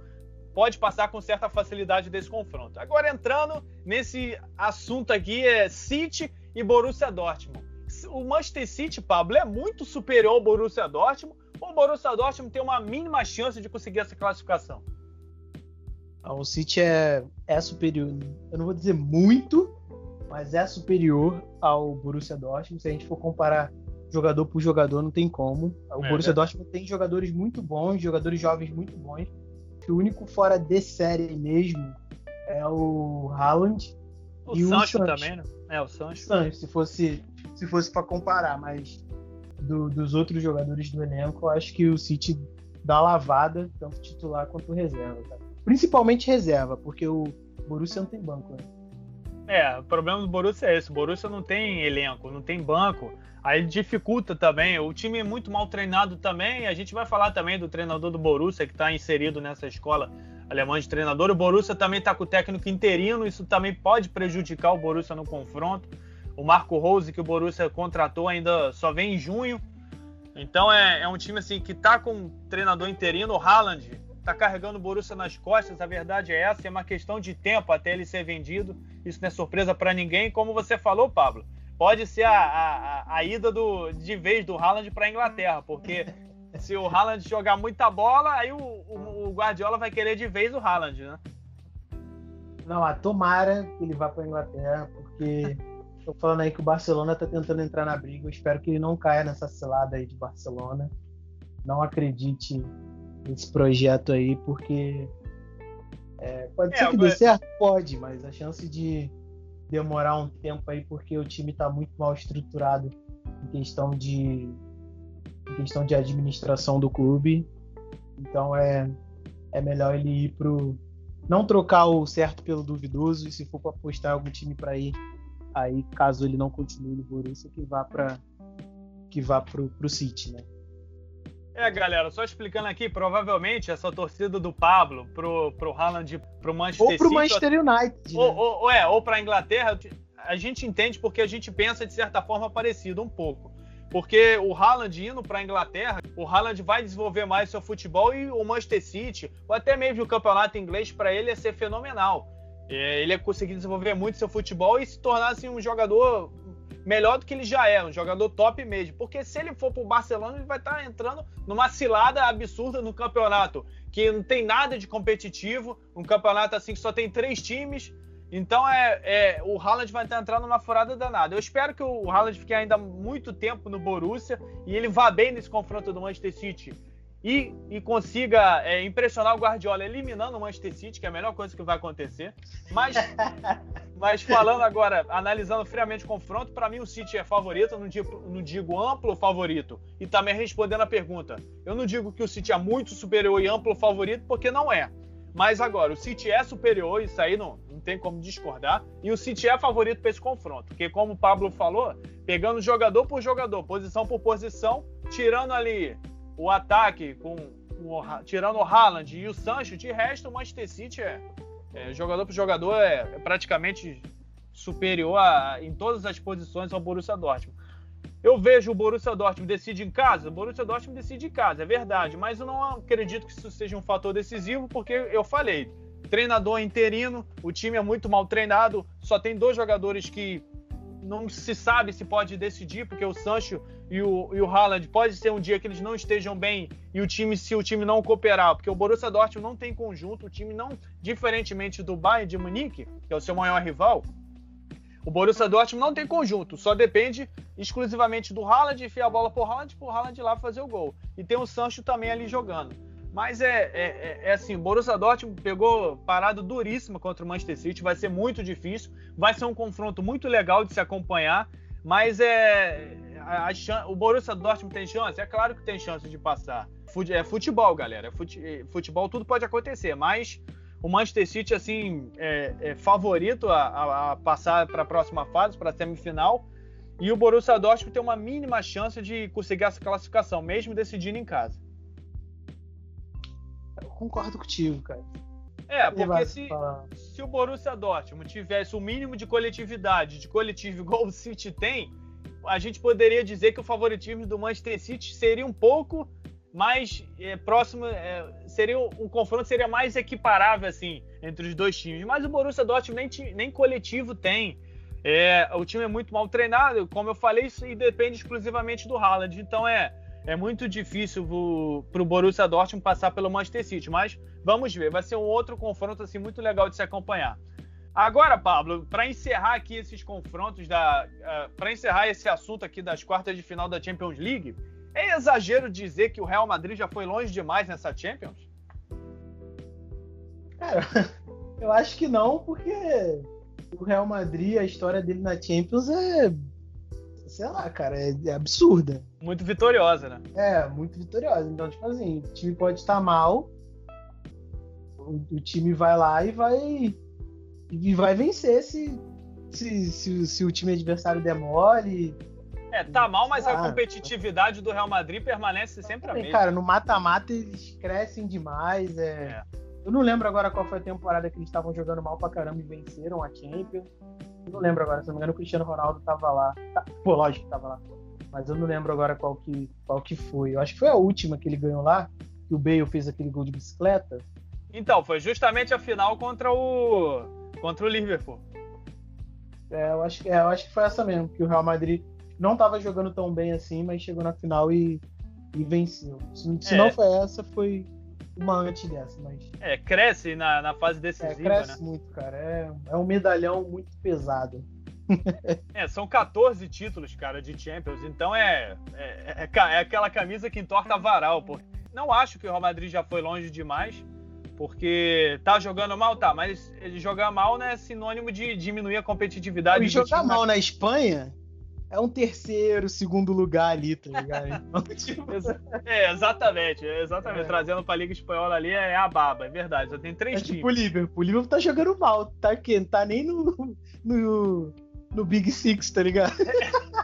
Speaker 1: pode passar com certa facilidade desse confronto. Agora entrando nesse assunto aqui é City e Borussia Dortmund. O Manchester City, Pablo, é muito superior ao Borussia Dortmund. Ou o Borussia Dortmund tem uma mínima chance de conseguir essa classificação?
Speaker 2: O City é, é superior, eu não vou dizer muito, mas é superior ao Borussia Dortmund. Se a gente for comparar jogador por jogador, não tem como. O é, Borussia Dortmund tem jogadores muito bons, jogadores jovens muito bons. O único fora de série mesmo é o Haaland.
Speaker 1: O e Sancho, o Sancho também, né? É, o Sancho.
Speaker 2: Sancho, se fosse, se fosse para comparar, mas do, dos outros jogadores do elenco, eu acho que o City dá lavada, tanto titular quanto reserva, cara. Principalmente reserva, porque o Borussia não tem banco, né?
Speaker 1: É, o problema do Borussia é esse. O Borussia não tem elenco, não tem banco. Aí dificulta também. O time é muito mal treinado também. A gente vai falar também do treinador do Borussia, que está inserido nessa escola alemã de treinador. O Borussia também está com o técnico interino. Isso também pode prejudicar o Borussia no confronto. O Marco Rose, que o Borussia contratou, ainda só vem em junho. Então é, é um time assim que está com um treinador interino. O Haaland tá carregando o Borussia nas costas, a verdade é essa, é uma questão de tempo até ele ser vendido. Isso não é surpresa para ninguém, como você falou, Pablo. Pode ser a, a, a ida do, de vez do Haaland para a Inglaterra, porque se o Haaland jogar muita bola, aí o, o, o, Guardiola vai querer de vez o Haaland, né?
Speaker 2: Não, a tomara que ele vá para a Inglaterra, porque tô falando aí que o Barcelona tá tentando entrar na briga. Eu espero que ele não caia nessa cilada aí de Barcelona. Não acredite esse projeto aí, porque é, pode é, ser que dê certo? Pode, mas a chance de demorar um tempo aí, porque o time está muito mal estruturado em questão de em questão de administração do clube. Então é, é melhor ele ir pro. Não trocar o certo pelo duvidoso, e se for para apostar algum time para ir, aí caso ele não continue no Borussia, que vá para que vá pro, pro City, né?
Speaker 1: É, galera, só explicando aqui, provavelmente essa torcida do Pablo pro, pro Haaland, pro Manchester
Speaker 2: City... Ou pro Manchester United.
Speaker 1: Ou, né? ou, ou, é, ou pra Inglaterra, a gente entende porque a gente pensa de certa forma parecido um pouco. Porque o Haaland indo para a Inglaterra, o Haaland vai desenvolver mais seu futebol e o Manchester City, ou até mesmo o campeonato inglês, para ele ia ser fenomenal. É, ele ia conseguir desenvolver muito seu futebol e se tornar assim, um jogador melhor do que ele já é, um jogador top mesmo. Porque se ele for pro Barcelona, ele vai estar tá entrando numa cilada absurda no campeonato, que não tem nada de competitivo, um campeonato assim que só tem três times. Então é, é o Haaland vai estar tá entrando numa furada danada. Eu espero que o Haaland fique ainda muito tempo no Borussia e ele vá bem nesse confronto do Manchester City e, e consiga é, impressionar o Guardiola eliminando o Manchester City, que é a melhor coisa que vai acontecer. Mas, mas falando agora, analisando friamente o confronto, para mim o City é favorito, não digo, não digo amplo favorito. E também respondendo a pergunta, eu não digo que o City é muito superior e amplo favorito, porque não é. Mas agora, o City é superior, isso aí não, não tem como discordar. E o City é favorito para esse confronto. Porque, como o Pablo falou, pegando jogador por jogador, posição por posição, tirando ali o ataque com o, tirando o Haaland e o Sancho, de resto o Manchester City é, é jogador por jogador é, é praticamente superior a, em todas as posições ao Borussia Dortmund. Eu vejo o Borussia Dortmund decide em casa, o Borussia Dortmund decide em casa, é verdade, mas eu não acredito que isso seja um fator decisivo, porque eu falei, treinador interino, o time é muito mal treinado, só tem dois jogadores que não se sabe se pode decidir, porque o Sancho e o, e o Haaland pode ser um dia que eles não estejam bem e o time, se o time não cooperar, porque o Borussia Dortmund não tem conjunto, o time não, diferentemente do Bayern de Munique, que é o seu maior rival, o Borussia Dortmund não tem conjunto, só depende exclusivamente do Haaland, enfiar a bola pro Haaland, pro Haaland lá fazer o gol. E tem o Sancho também ali jogando. Mas é, é, é, é assim, o Borussia Dortmund pegou parada duríssima contra o Manchester City, vai ser muito difícil, vai ser um confronto muito legal de se acompanhar, mas é a, a, o Borussia Dortmund tem chance? É claro que tem chance de passar. É futebol, galera, é futebol tudo pode acontecer, mas o Manchester City, assim, é, é favorito a, a, a passar para a próxima fase, para a semifinal. E o Borussia Dortmund tem uma mínima chance de conseguir essa classificação, mesmo decidindo em casa.
Speaker 2: Concordo contigo, cara.
Speaker 1: É, porque se, se o Borussia Dortmund tivesse o mínimo de coletividade, de coletivo igual o City tem, a gente poderia dizer que o favoritismo do Manchester City seria um pouco mais é, próximo, é, seria um confronto seria mais equiparável assim entre os dois times. Mas o Borussia Dortmund nem, nem coletivo tem. É, o time é muito mal treinado, como eu falei, isso depende exclusivamente do Haaland. Então é, é muito difícil para o Borussia Dortmund passar pelo Manchester City. Mas vamos ver, vai ser um outro confronto assim muito legal de se acompanhar. Agora, Pablo, para encerrar aqui esses confrontos da, uh, é, para encerrar esse assunto aqui das quartas de final da Champions League, é exagero dizer que o Real Madrid já foi longe demais nessa Champions?
Speaker 2: Cara, eu acho que não, porque o Real Madrid, a história dele na Champions é. Sei lá, cara, é, é absurda.
Speaker 1: Muito vitoriosa, né?
Speaker 2: É, muito vitoriosa. Então, tipo assim, o time pode estar mal, o, o time vai lá e vai. E vai vencer se, se, se, se o time adversário demore
Speaker 1: é, tá mal, mas a competitividade do Real Madrid permanece sempre a mesma.
Speaker 2: Cara, no mata-mata eles crescem demais. É... é. Eu não lembro agora qual foi a temporada que eles estavam jogando mal pra caramba e venceram a Champions. Não lembro agora, se não me engano, o Cristiano Ronaldo tava lá. Tá, pô, lógico que tava lá. Mas eu não lembro agora qual que, qual que foi. Eu acho que foi a última que ele ganhou lá, que o Bale fez aquele gol de bicicleta.
Speaker 1: Então, foi justamente a final contra o. contra o Liverpool.
Speaker 2: É, eu acho, é, eu acho que foi essa mesmo, que o Real Madrid não estava jogando tão bem assim, mas chegou na final e, e venceu. Se, se é. não foi essa, foi uma antes dessa, mas.
Speaker 1: É, cresce na, na fase decisiva. É,
Speaker 2: cresce
Speaker 1: né?
Speaker 2: muito, cara. É, é um medalhão muito pesado.
Speaker 1: é, são 14 títulos, cara, de Champions. Então é, é, é, é aquela camisa que entorta varal, pô. Não acho que o Real Madrid já foi longe demais, porque tá jogando mal, tá, mas ele jogar mal não é sinônimo de diminuir a competitividade.
Speaker 2: E jogar mal na Espanha é um terceiro, segundo lugar ali, tá ligado? Então,
Speaker 1: tipo... É, exatamente, exatamente. É. Trazendo pra Liga Espanhola ali é a baba, é verdade. Já tem três é
Speaker 2: times. Tipo o Liverpool. O Liverpool tá jogando mal, tá aqui, não tá nem no, no, no Big Six, tá ligado?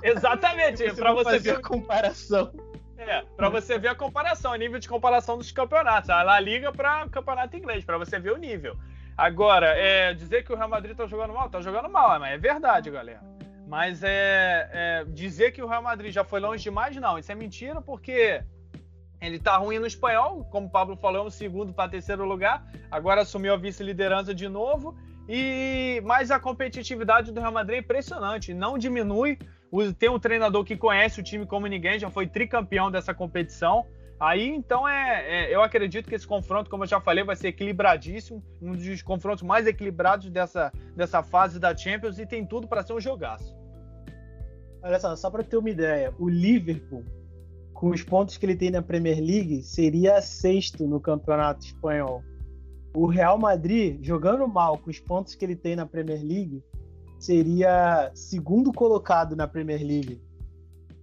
Speaker 1: É, exatamente, você pra você ver
Speaker 2: a comparação.
Speaker 1: É, pra você ver a comparação, o nível de comparação dos campeonatos. A La Liga pra campeonato inglês, pra você ver o nível. Agora, é, dizer que o Real Madrid tá jogando mal, tá jogando mal, mas é verdade, galera. Mas é, é, dizer que o Real Madrid já foi longe demais, não. Isso é mentira, porque ele tá ruim no espanhol, como o Pablo falou, é um segundo para terceiro lugar. Agora assumiu a vice-liderança de novo. E mas a competitividade do Real Madrid é impressionante, não diminui. Tem um treinador que conhece o time como ninguém, já foi tricampeão dessa competição. Aí, então, é, é, eu acredito que esse confronto, como eu já falei, vai ser equilibradíssimo, um dos confrontos mais equilibrados dessa, dessa fase da Champions e tem tudo para ser um jogaço.
Speaker 2: Olha só, só para ter uma ideia, o Liverpool, com os pontos que ele tem na Premier League, seria sexto no campeonato espanhol. O Real Madrid, jogando mal com os pontos que ele tem na Premier League, seria segundo colocado na Premier League.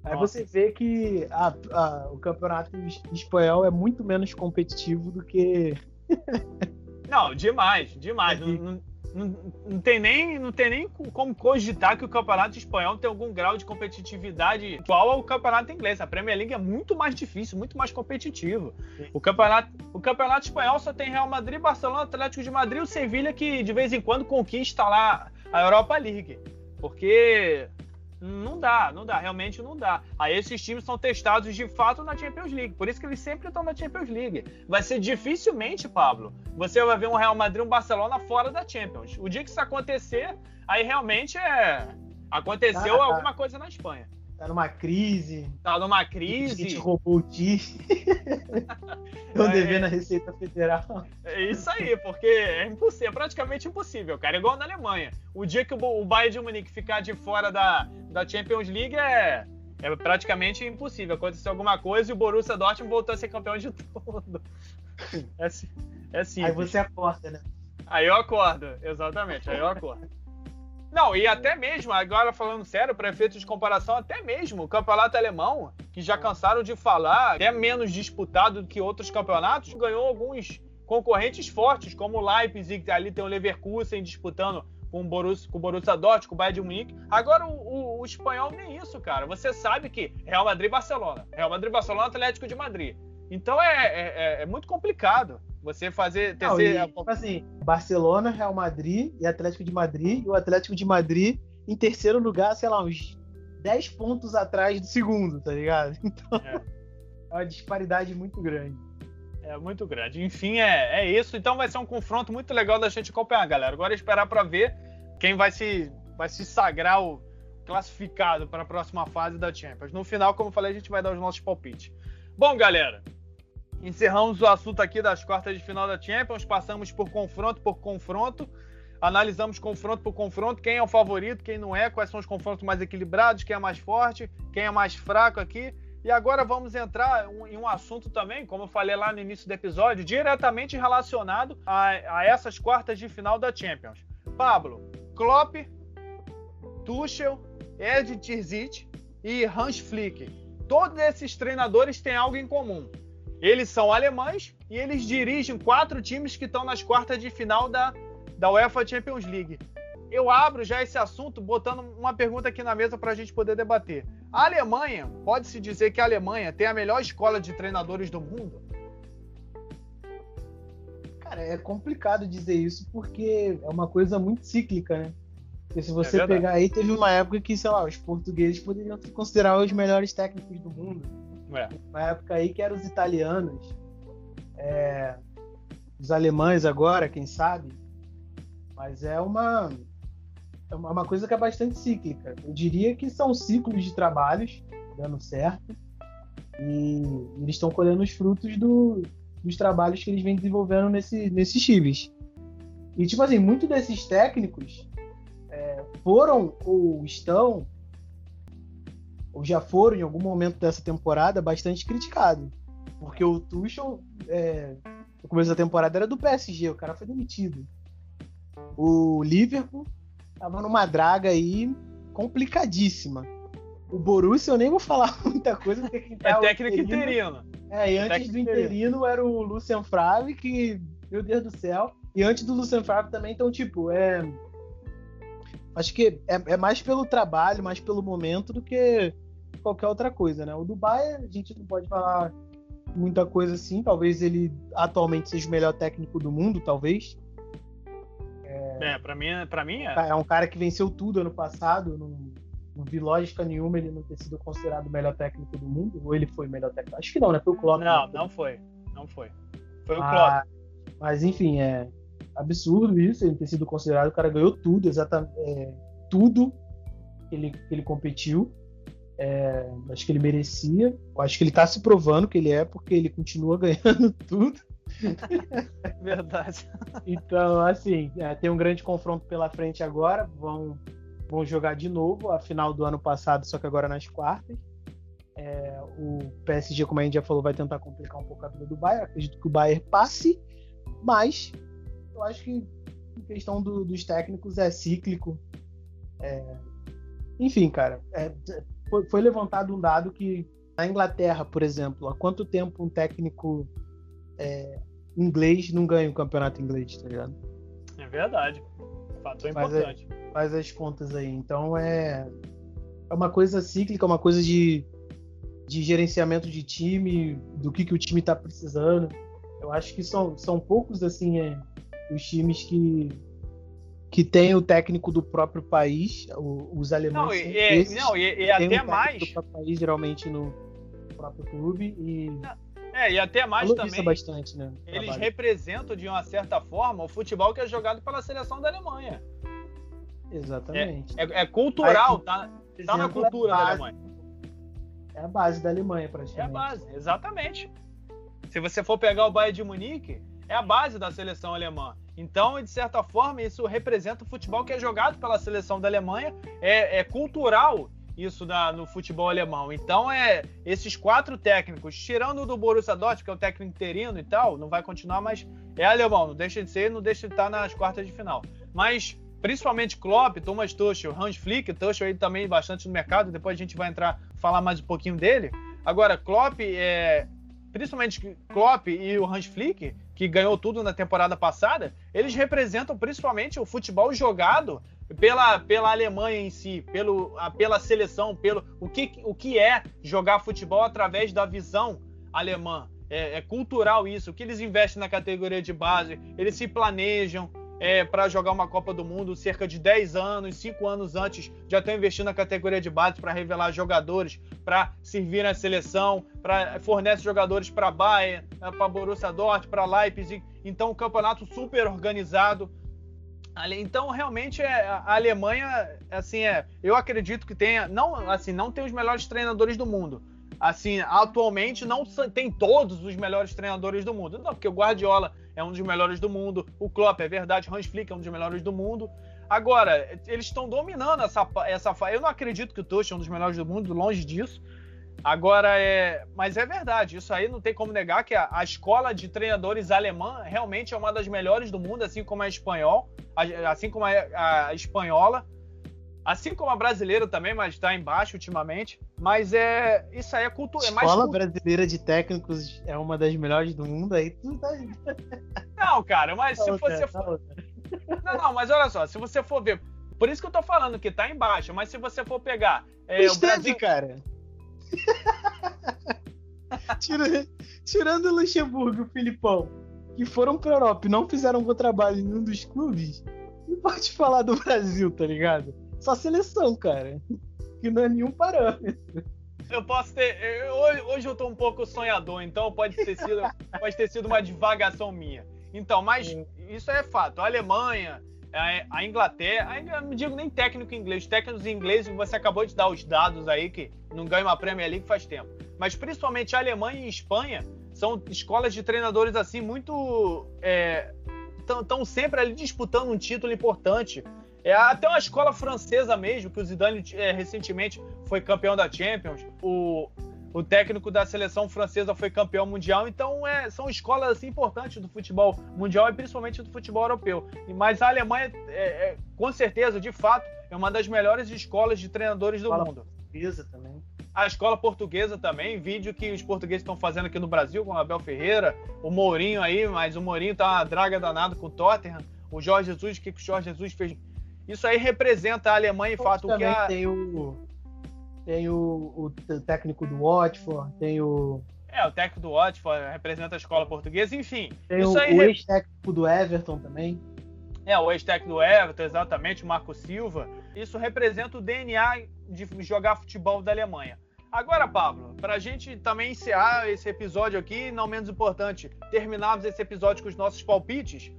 Speaker 2: Aí você vê que a, a, o campeonato espanhol é muito menos competitivo do que.
Speaker 1: não, demais, demais. Não, não, não, não, tem nem, não tem nem como cogitar que o campeonato espanhol tem algum grau de competitividade igual ao campeonato inglês. A Premier League é muito mais difícil, muito mais competitivo. O campeonato, o campeonato espanhol só tem Real Madrid, Barcelona, Atlético de Madrid e o Sevilha que de vez em quando conquista lá a Europa League. Porque Não dá, não dá, realmente não dá. Aí esses times são testados de fato na Champions League, por isso que eles sempre estão na Champions League. Vai ser dificilmente, Pablo, você vai ver um Real Madrid e um Barcelona fora da Champions. O dia que isso acontecer, aí realmente é. Aconteceu ah, alguma coisa na Espanha.
Speaker 2: Tá numa crise.
Speaker 1: Tá numa crise.
Speaker 2: A gente roubou o time. Estão é, devendo a Receita Federal.
Speaker 1: É isso aí, porque é impossível, é praticamente impossível, cara. É igual na Alemanha. O dia que o Bayern de Munique ficar de fora da, da Champions League é, é praticamente impossível. Aconteceu alguma coisa e o Borussia Dortmund voltou a ser campeão de tudo. É, é simples.
Speaker 2: Aí você acorda, né?
Speaker 1: Aí eu acordo, exatamente. Aí eu acordo. Não, e até mesmo, agora falando sério, para efeitos de comparação, até mesmo o campeonato alemão, que já cansaram de falar, é menos disputado do que outros campeonatos, ganhou alguns concorrentes fortes, como o Leipzig, ali tem o Leverkusen disputando com o Borussia, com o Borussia Dortmund, com o Bayern de Munique. Agora, o, o, o, espanhol nem isso, cara. Você sabe que Real Madrid Barcelona. Real Madrid Barcelona, Atlético de Madrid. Então é, é, é, é muito complicado. Você fazer.
Speaker 2: Não, e, tipo assim, Barcelona, Real Madrid e Atlético de Madrid. E o Atlético de Madrid em terceiro lugar, sei lá, uns 10 pontos atrás do segundo, tá ligado? Então é, é uma disparidade muito grande.
Speaker 1: É muito grande. Enfim, é, é isso. Então vai ser um confronto muito legal da gente acompanhar, galera. Agora é esperar para ver quem vai se, vai se sagrar o classificado para a próxima fase da Champions. No final, como eu falei, a gente vai dar os nossos palpites. Bom, galera, Encerramos o assunto aqui das quartas de final da Champions, passamos por confronto por confronto, analisamos confronto por confronto, quem é o favorito, quem não é, quais são os confrontos mais equilibrados, quem é mais forte, quem é mais fraco aqui. E agora vamos entrar em um assunto também, como eu falei lá no início do episódio, diretamente relacionado a, a essas quartas de final da Champions. Pablo, Klopp, Tuchel, Ed Terzic e Hans Flick. Todos esses treinadores têm algo em comum eles são alemães e eles dirigem quatro times que estão nas quartas de final da, da UEFA Champions League. Eu abro já esse assunto botando uma pergunta aqui na mesa para a gente poder debater. A Alemanha, pode-se dizer que a Alemanha tem a melhor escola de treinadores do mundo?
Speaker 2: Cara, é complicado dizer isso porque é uma coisa muito cíclica, né? Porque se você é pegar aí, teve uma época que, sei lá, os portugueses poderiam se considerar os melhores técnicos do mundo. É. Uma época aí que eram os italianos, é, os alemães agora, quem sabe. Mas é uma, é uma coisa que é bastante cíclica. Eu diria que são ciclos de trabalhos dando certo e eles estão colhendo os frutos do, dos trabalhos que eles vêm desenvolvendo nesse, nesses times. E, tipo assim, muitos desses técnicos é, foram ou estão ou já foram em algum momento dessa temporada bastante criticados. Porque o Tuchel, é, no começo da temporada, era do PSG, o cara foi demitido. O Liverpool tava numa draga aí complicadíssima. O Borussia eu nem vou falar muita coisa, porque quem
Speaker 1: tá É técnico interino.
Speaker 2: É, e antes do interino era o Lucien Favre, que, meu Deus do céu. E antes do Lucien Favre também, então, tipo, é. Acho que é, é mais pelo trabalho, mais pelo momento do que qualquer outra coisa, né? O Dubai, a gente não pode falar muita coisa assim. Talvez ele atualmente seja o melhor técnico do mundo, talvez.
Speaker 1: É, é para mim, para mim
Speaker 2: é. É um cara que venceu tudo ano passado. Não, não vi lógica nenhuma ele não ter sido considerado o melhor técnico do mundo. Ou ele foi o melhor técnico? Acho que não, né? Foi o Klopp.
Speaker 1: Não, não foi. Não foi. Foi o ah, Klopp.
Speaker 2: Mas enfim, é absurdo isso. Ele ter sido considerado. O cara ganhou tudo, exatamente. É, tudo que ele, que ele competiu. É, acho que ele merecia. Acho que ele está se provando que ele é, porque ele continua ganhando tudo.
Speaker 1: Verdade.
Speaker 2: Então, assim, é, tem um grande confronto pela frente agora. Vão, vão jogar de novo a final do ano passado, só que agora nas quartas. É, o PSG, como a gente já falou, vai tentar complicar um pouco a vida do Bayern. Acredito que o Bayern passe, mas eu acho que em questão do, dos técnicos é cíclico. É, enfim, cara, é, foi, foi levantado um dado que na Inglaterra, por exemplo, há quanto tempo um técnico é, inglês não ganha o campeonato inglês, tá ligado?
Speaker 1: É verdade. Fato importante.
Speaker 2: Faz, faz as contas aí. Então é, é uma coisa cíclica, uma coisa de, de gerenciamento de time, do que, que o time está precisando. Eu acho que são, são poucos assim é, os times que que tem o técnico do próprio país, os alemães.
Speaker 1: Não, e, esses, não, e, e até um mais.
Speaker 2: Do próprio país, geralmente no próprio clube e.
Speaker 1: É, e até mais também.
Speaker 2: bastante, né?
Speaker 1: Eles trabalho. representam de uma certa forma o futebol que é jogado pela seleção da Alemanha.
Speaker 2: Exatamente.
Speaker 1: É, é, é cultural, Aí, tá, tá na cultura é da Alemanha.
Speaker 2: É a base da Alemanha, praticamente.
Speaker 1: É a base, exatamente. Se você for pegar o Bayern de Munique, é a base da seleção alemã. Então, de certa forma, isso representa o futebol que é jogado pela seleção da Alemanha. É, é cultural isso da, no futebol alemão. Então, é esses quatro técnicos, tirando do Borussia Dortmund, que é o técnico interino e tal, não vai continuar, mas é alemão. Não deixa de ser, não deixa de estar nas quartas de final. Mas principalmente Klopp, Thomas Tuchel, Hans Flick, Tuchel aí também bastante no mercado, depois a gente vai entrar falar mais um pouquinho dele. Agora, Klopp, é, principalmente Klopp e o Hans Flick, que ganhou tudo na temporada passada, eles representam principalmente o futebol jogado pela, pela Alemanha em si, pelo, pela seleção, pelo o que, o que é jogar futebol através da visão alemã. É, é cultural isso, o que eles investem na categoria de base, eles se planejam, é, para jogar uma Copa do Mundo cerca de 10 anos, 5 anos antes, já estão investindo na categoria de base para revelar jogadores, para servir na seleção, para fornece jogadores para Bayern, né, para Borussia Dortmund, para Leipzig. Então, um campeonato super organizado. Então, realmente, é, a Alemanha, assim, é, eu acredito que tenha, não, assim, não tem os melhores treinadores do mundo, assim, atualmente não tem todos os melhores treinadores do mundo. Não, porque o Guardiola é um dos melhores do mundo. O Klopp, é verdade, Hans Flick é um dos melhores do mundo. Agora, eles estão dominando essa essa Eu não acredito que o Tuchel é um dos melhores do mundo, longe disso. Agora é, mas é verdade, isso aí não tem como negar que a, a, escola de treinadores alemã realmente é uma das melhores do mundo, assim como a espanhol, assim como a, a espanhola. Assim como a brasileira também, mas está embaixo ultimamente. Mas é isso aí é cultura. É
Speaker 2: mais Escola brasileira de técnicos é uma das melhores do mundo aí. Tu tá...
Speaker 1: Não, cara, mas tá se outra, você for... Não, não, mas olha só, se você for ver, por isso que eu tô falando que tá embaixo, mas se você for pegar,
Speaker 2: é, o Brasil, cara. Tira... Tirando o Luxemburgo e o Filipão, que foram pra Europa e não fizeram um bom trabalho em nenhum dos clubes, não pode falar do Brasil, tá ligado? Só seleção, cara. Que não é nenhum parâmetro.
Speaker 1: Eu posso ter. Eu, hoje eu tô um pouco sonhador, então pode ter sido, pode ter sido uma divagação minha. Então, mas é. isso é fato. A Alemanha, a, Inglaterra, eu não digo nem técnico inglês, técnicos ingleses, você acabou de dar os dados aí que não ganha uma Premier League faz tempo. Mas principalmente a Alemanha e a Espanha são escolas de treinadores assim muito. Estão é, sempre ali disputando um título importante. É até uma escola francesa mesmo, que o Zidane é, recentemente foi campeão da Champions. O, o técnico da seleção francesa foi campeão mundial. Então é, são escolas assim, importantes do futebol mundial e principalmente do futebol europeu. Mas a Alemanha, é, é, com certeza, de fato, é uma das melhores escolas de treinadores do
Speaker 2: escola
Speaker 1: mundo.
Speaker 2: Portuguesa também.
Speaker 1: A escola portuguesa também, vídeo que os portugueses estão fazendo aqui no Brasil com o Abel Ferreira, o Mourinho aí, mas o Mourinho tá uma draga danada com o Tottenham. O Jorge Jesus, o que, que o Jorge Jesus fez isso aí representa a Alemanha, em fato.
Speaker 2: Também
Speaker 1: que a...
Speaker 2: tem o tem o, o, técnico do Watford, tem o
Speaker 1: é, o técnico do Watford representa a escola portuguesa, enfim.
Speaker 2: Tem isso o, aí o ex-técnico do Everton também.
Speaker 1: É, o ex-técnico do Everton, exatamente, o Marco Silva. Isso representa o DNA de jogar futebol da Alemanha. Agora, Pablo, para a gente também encerrar esse episódio aqui, não menos importante, terminarmos esse episódio com os nossos palpites,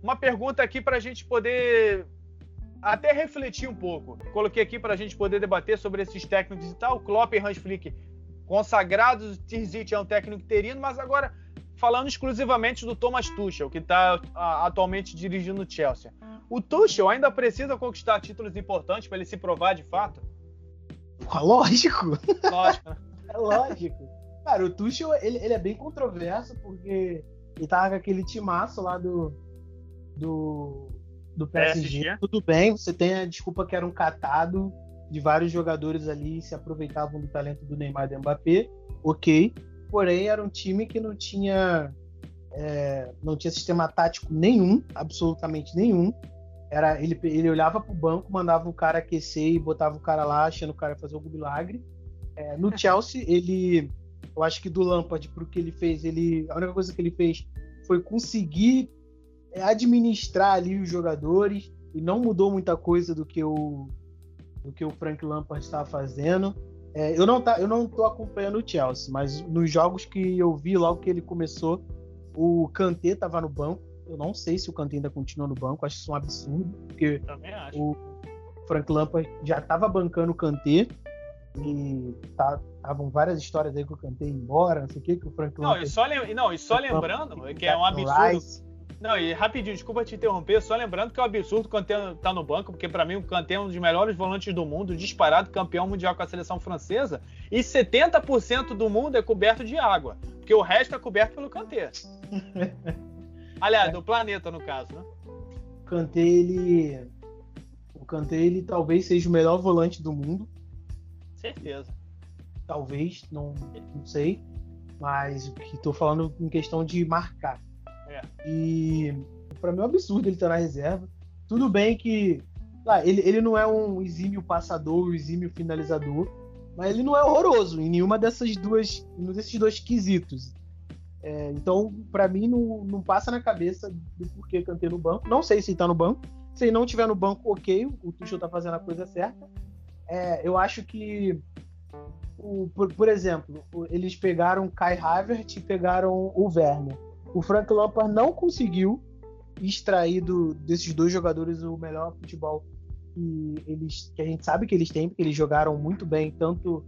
Speaker 1: uma pergunta aqui para a gente poder até refletir um pouco. Coloquei aqui para a gente poder debater sobre esses técnicos e tal. Klopp e Hans Flick consagrados, Tirzic é um técnico interino, mas agora falando exclusivamente do Thomas Tuchel, que está atualmente dirigindo o Chelsea. O Tuchel ainda precisa conquistar títulos importantes para ele se provar de fato?
Speaker 2: Lógico.
Speaker 1: Lógico. Né?
Speaker 2: é lógico. Cara, o Tuchel ele, ele é bem controverso porque ele tava com aquele timaço lá do do do PSG, PSG, tudo bem, você tem a desculpa que era um catado de vários jogadores ali se aproveitavam do talento do Neymar e do Mbappé, ok. Porém, era um time que não tinha é, não tinha sistema tático nenhum, absolutamente nenhum. Era ele, ele olhava para o banco, mandava o cara aquecer e botava o cara lá, achando o cara fazer algum milagre. É, no Chelsea, ele, eu acho que do Lampard, para o que ele fez, ele, a única coisa que ele fez foi conseguir é administrar ali os jogadores, e não mudou muita coisa do que o, do que o Frank Lampard estava fazendo. É, eu não tá, eu não tô acompanhando o Chelsea, mas nos jogos que eu vi logo que ele começou, o Kanté estava no banco. Eu não sei se o Kanté ainda continua no banco, acho isso um absurdo, porque o Frank Lampard já estava bancando o Kanté e estavam tá, várias histórias aí que o Kanté ia embora, não sei o que, que o Frank
Speaker 1: Lampard... Não, e só, lem não, e só lembrando que é um absurdo... Não, e rapidinho, desculpa te interromper, só lembrando que é um absurdo o Kanté tá no banco, porque para mim o Kanté é um dos melhores volantes do mundo, disparado, campeão mundial com a seleção francesa, e 70% do mundo é coberto de água, porque o resto é coberto pelo Kanté. Aliás, é. do planeta, no caso, né?
Speaker 2: O Kanté, ele... O Kanté, ele talvez seja o melhor volante do mundo.
Speaker 1: Certeza.
Speaker 2: Talvez, não, não sei. Mas o que tô falando em questão de marcar. É. E para mim é um absurdo ele estar na reserva. Tudo bem que ah, ele, ele não é um exímio passador, um exímio finalizador, mas ele não é horroroso em nenhuma dessas duas, nenhum desses dois quesitos. É, então, para mim, não, não passa na cabeça do porquê cantei no banco. Não sei se ele tá no banco. Se ele não tiver no banco, ok, o Tuchel tá fazendo a coisa certa. É, eu acho que, o, por, por, exemplo, eles pegaram Kai Havertz e pegaram o Werner o Frank Lampard não conseguiu extrair do, desses dois jogadores o melhor futebol que, eles, que a gente sabe que eles têm, porque eles jogaram muito bem, tanto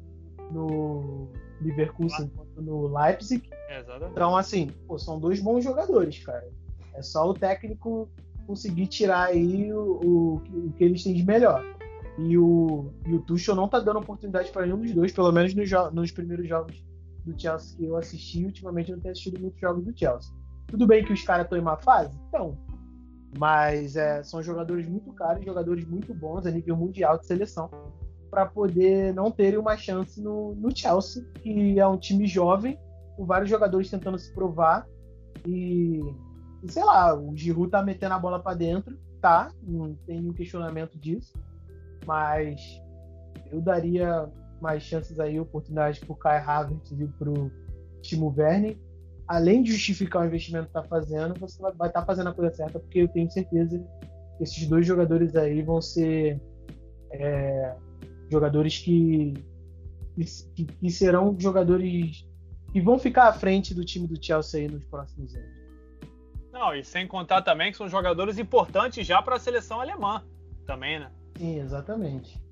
Speaker 2: no Leverkusen quanto no Leipzig. Exatamente. Então, assim, pô, são dois bons jogadores, cara. É só o técnico conseguir tirar aí o, o, o que eles têm de melhor. E o, e o Tuchel não tá dando oportunidade para nenhum dos dois, pelo menos nos, nos primeiros jogos do Chelsea que eu assisti. Ultimamente eu não tenho assistido muitos jogos do Chelsea. Tudo bem que os caras estão em má fase? Então. Mas é, são jogadores muito caros, jogadores muito bons a nível mundial de seleção, para poder não terem uma chance no, no Chelsea, que é um time jovem, com vários jogadores tentando se provar. E, e sei lá, o Giroud tá metendo a bola para dentro, tá? Não tem nenhum questionamento disso. Mas eu daria mais chances aí, oportunidades pro Kai Havertz e pro Timo Werner além de justificar o investimento que está fazendo, você vai estar tá fazendo a coisa certa, porque eu tenho certeza que esses dois jogadores aí vão ser é, jogadores que, que, que, serão jogadores que vão ficar à frente do time do Chelsea aí nos próximos anos.
Speaker 1: Não, e sem contar também que são jogadores importantes já para a seleção alemã, também, né?
Speaker 2: Sim, exatamente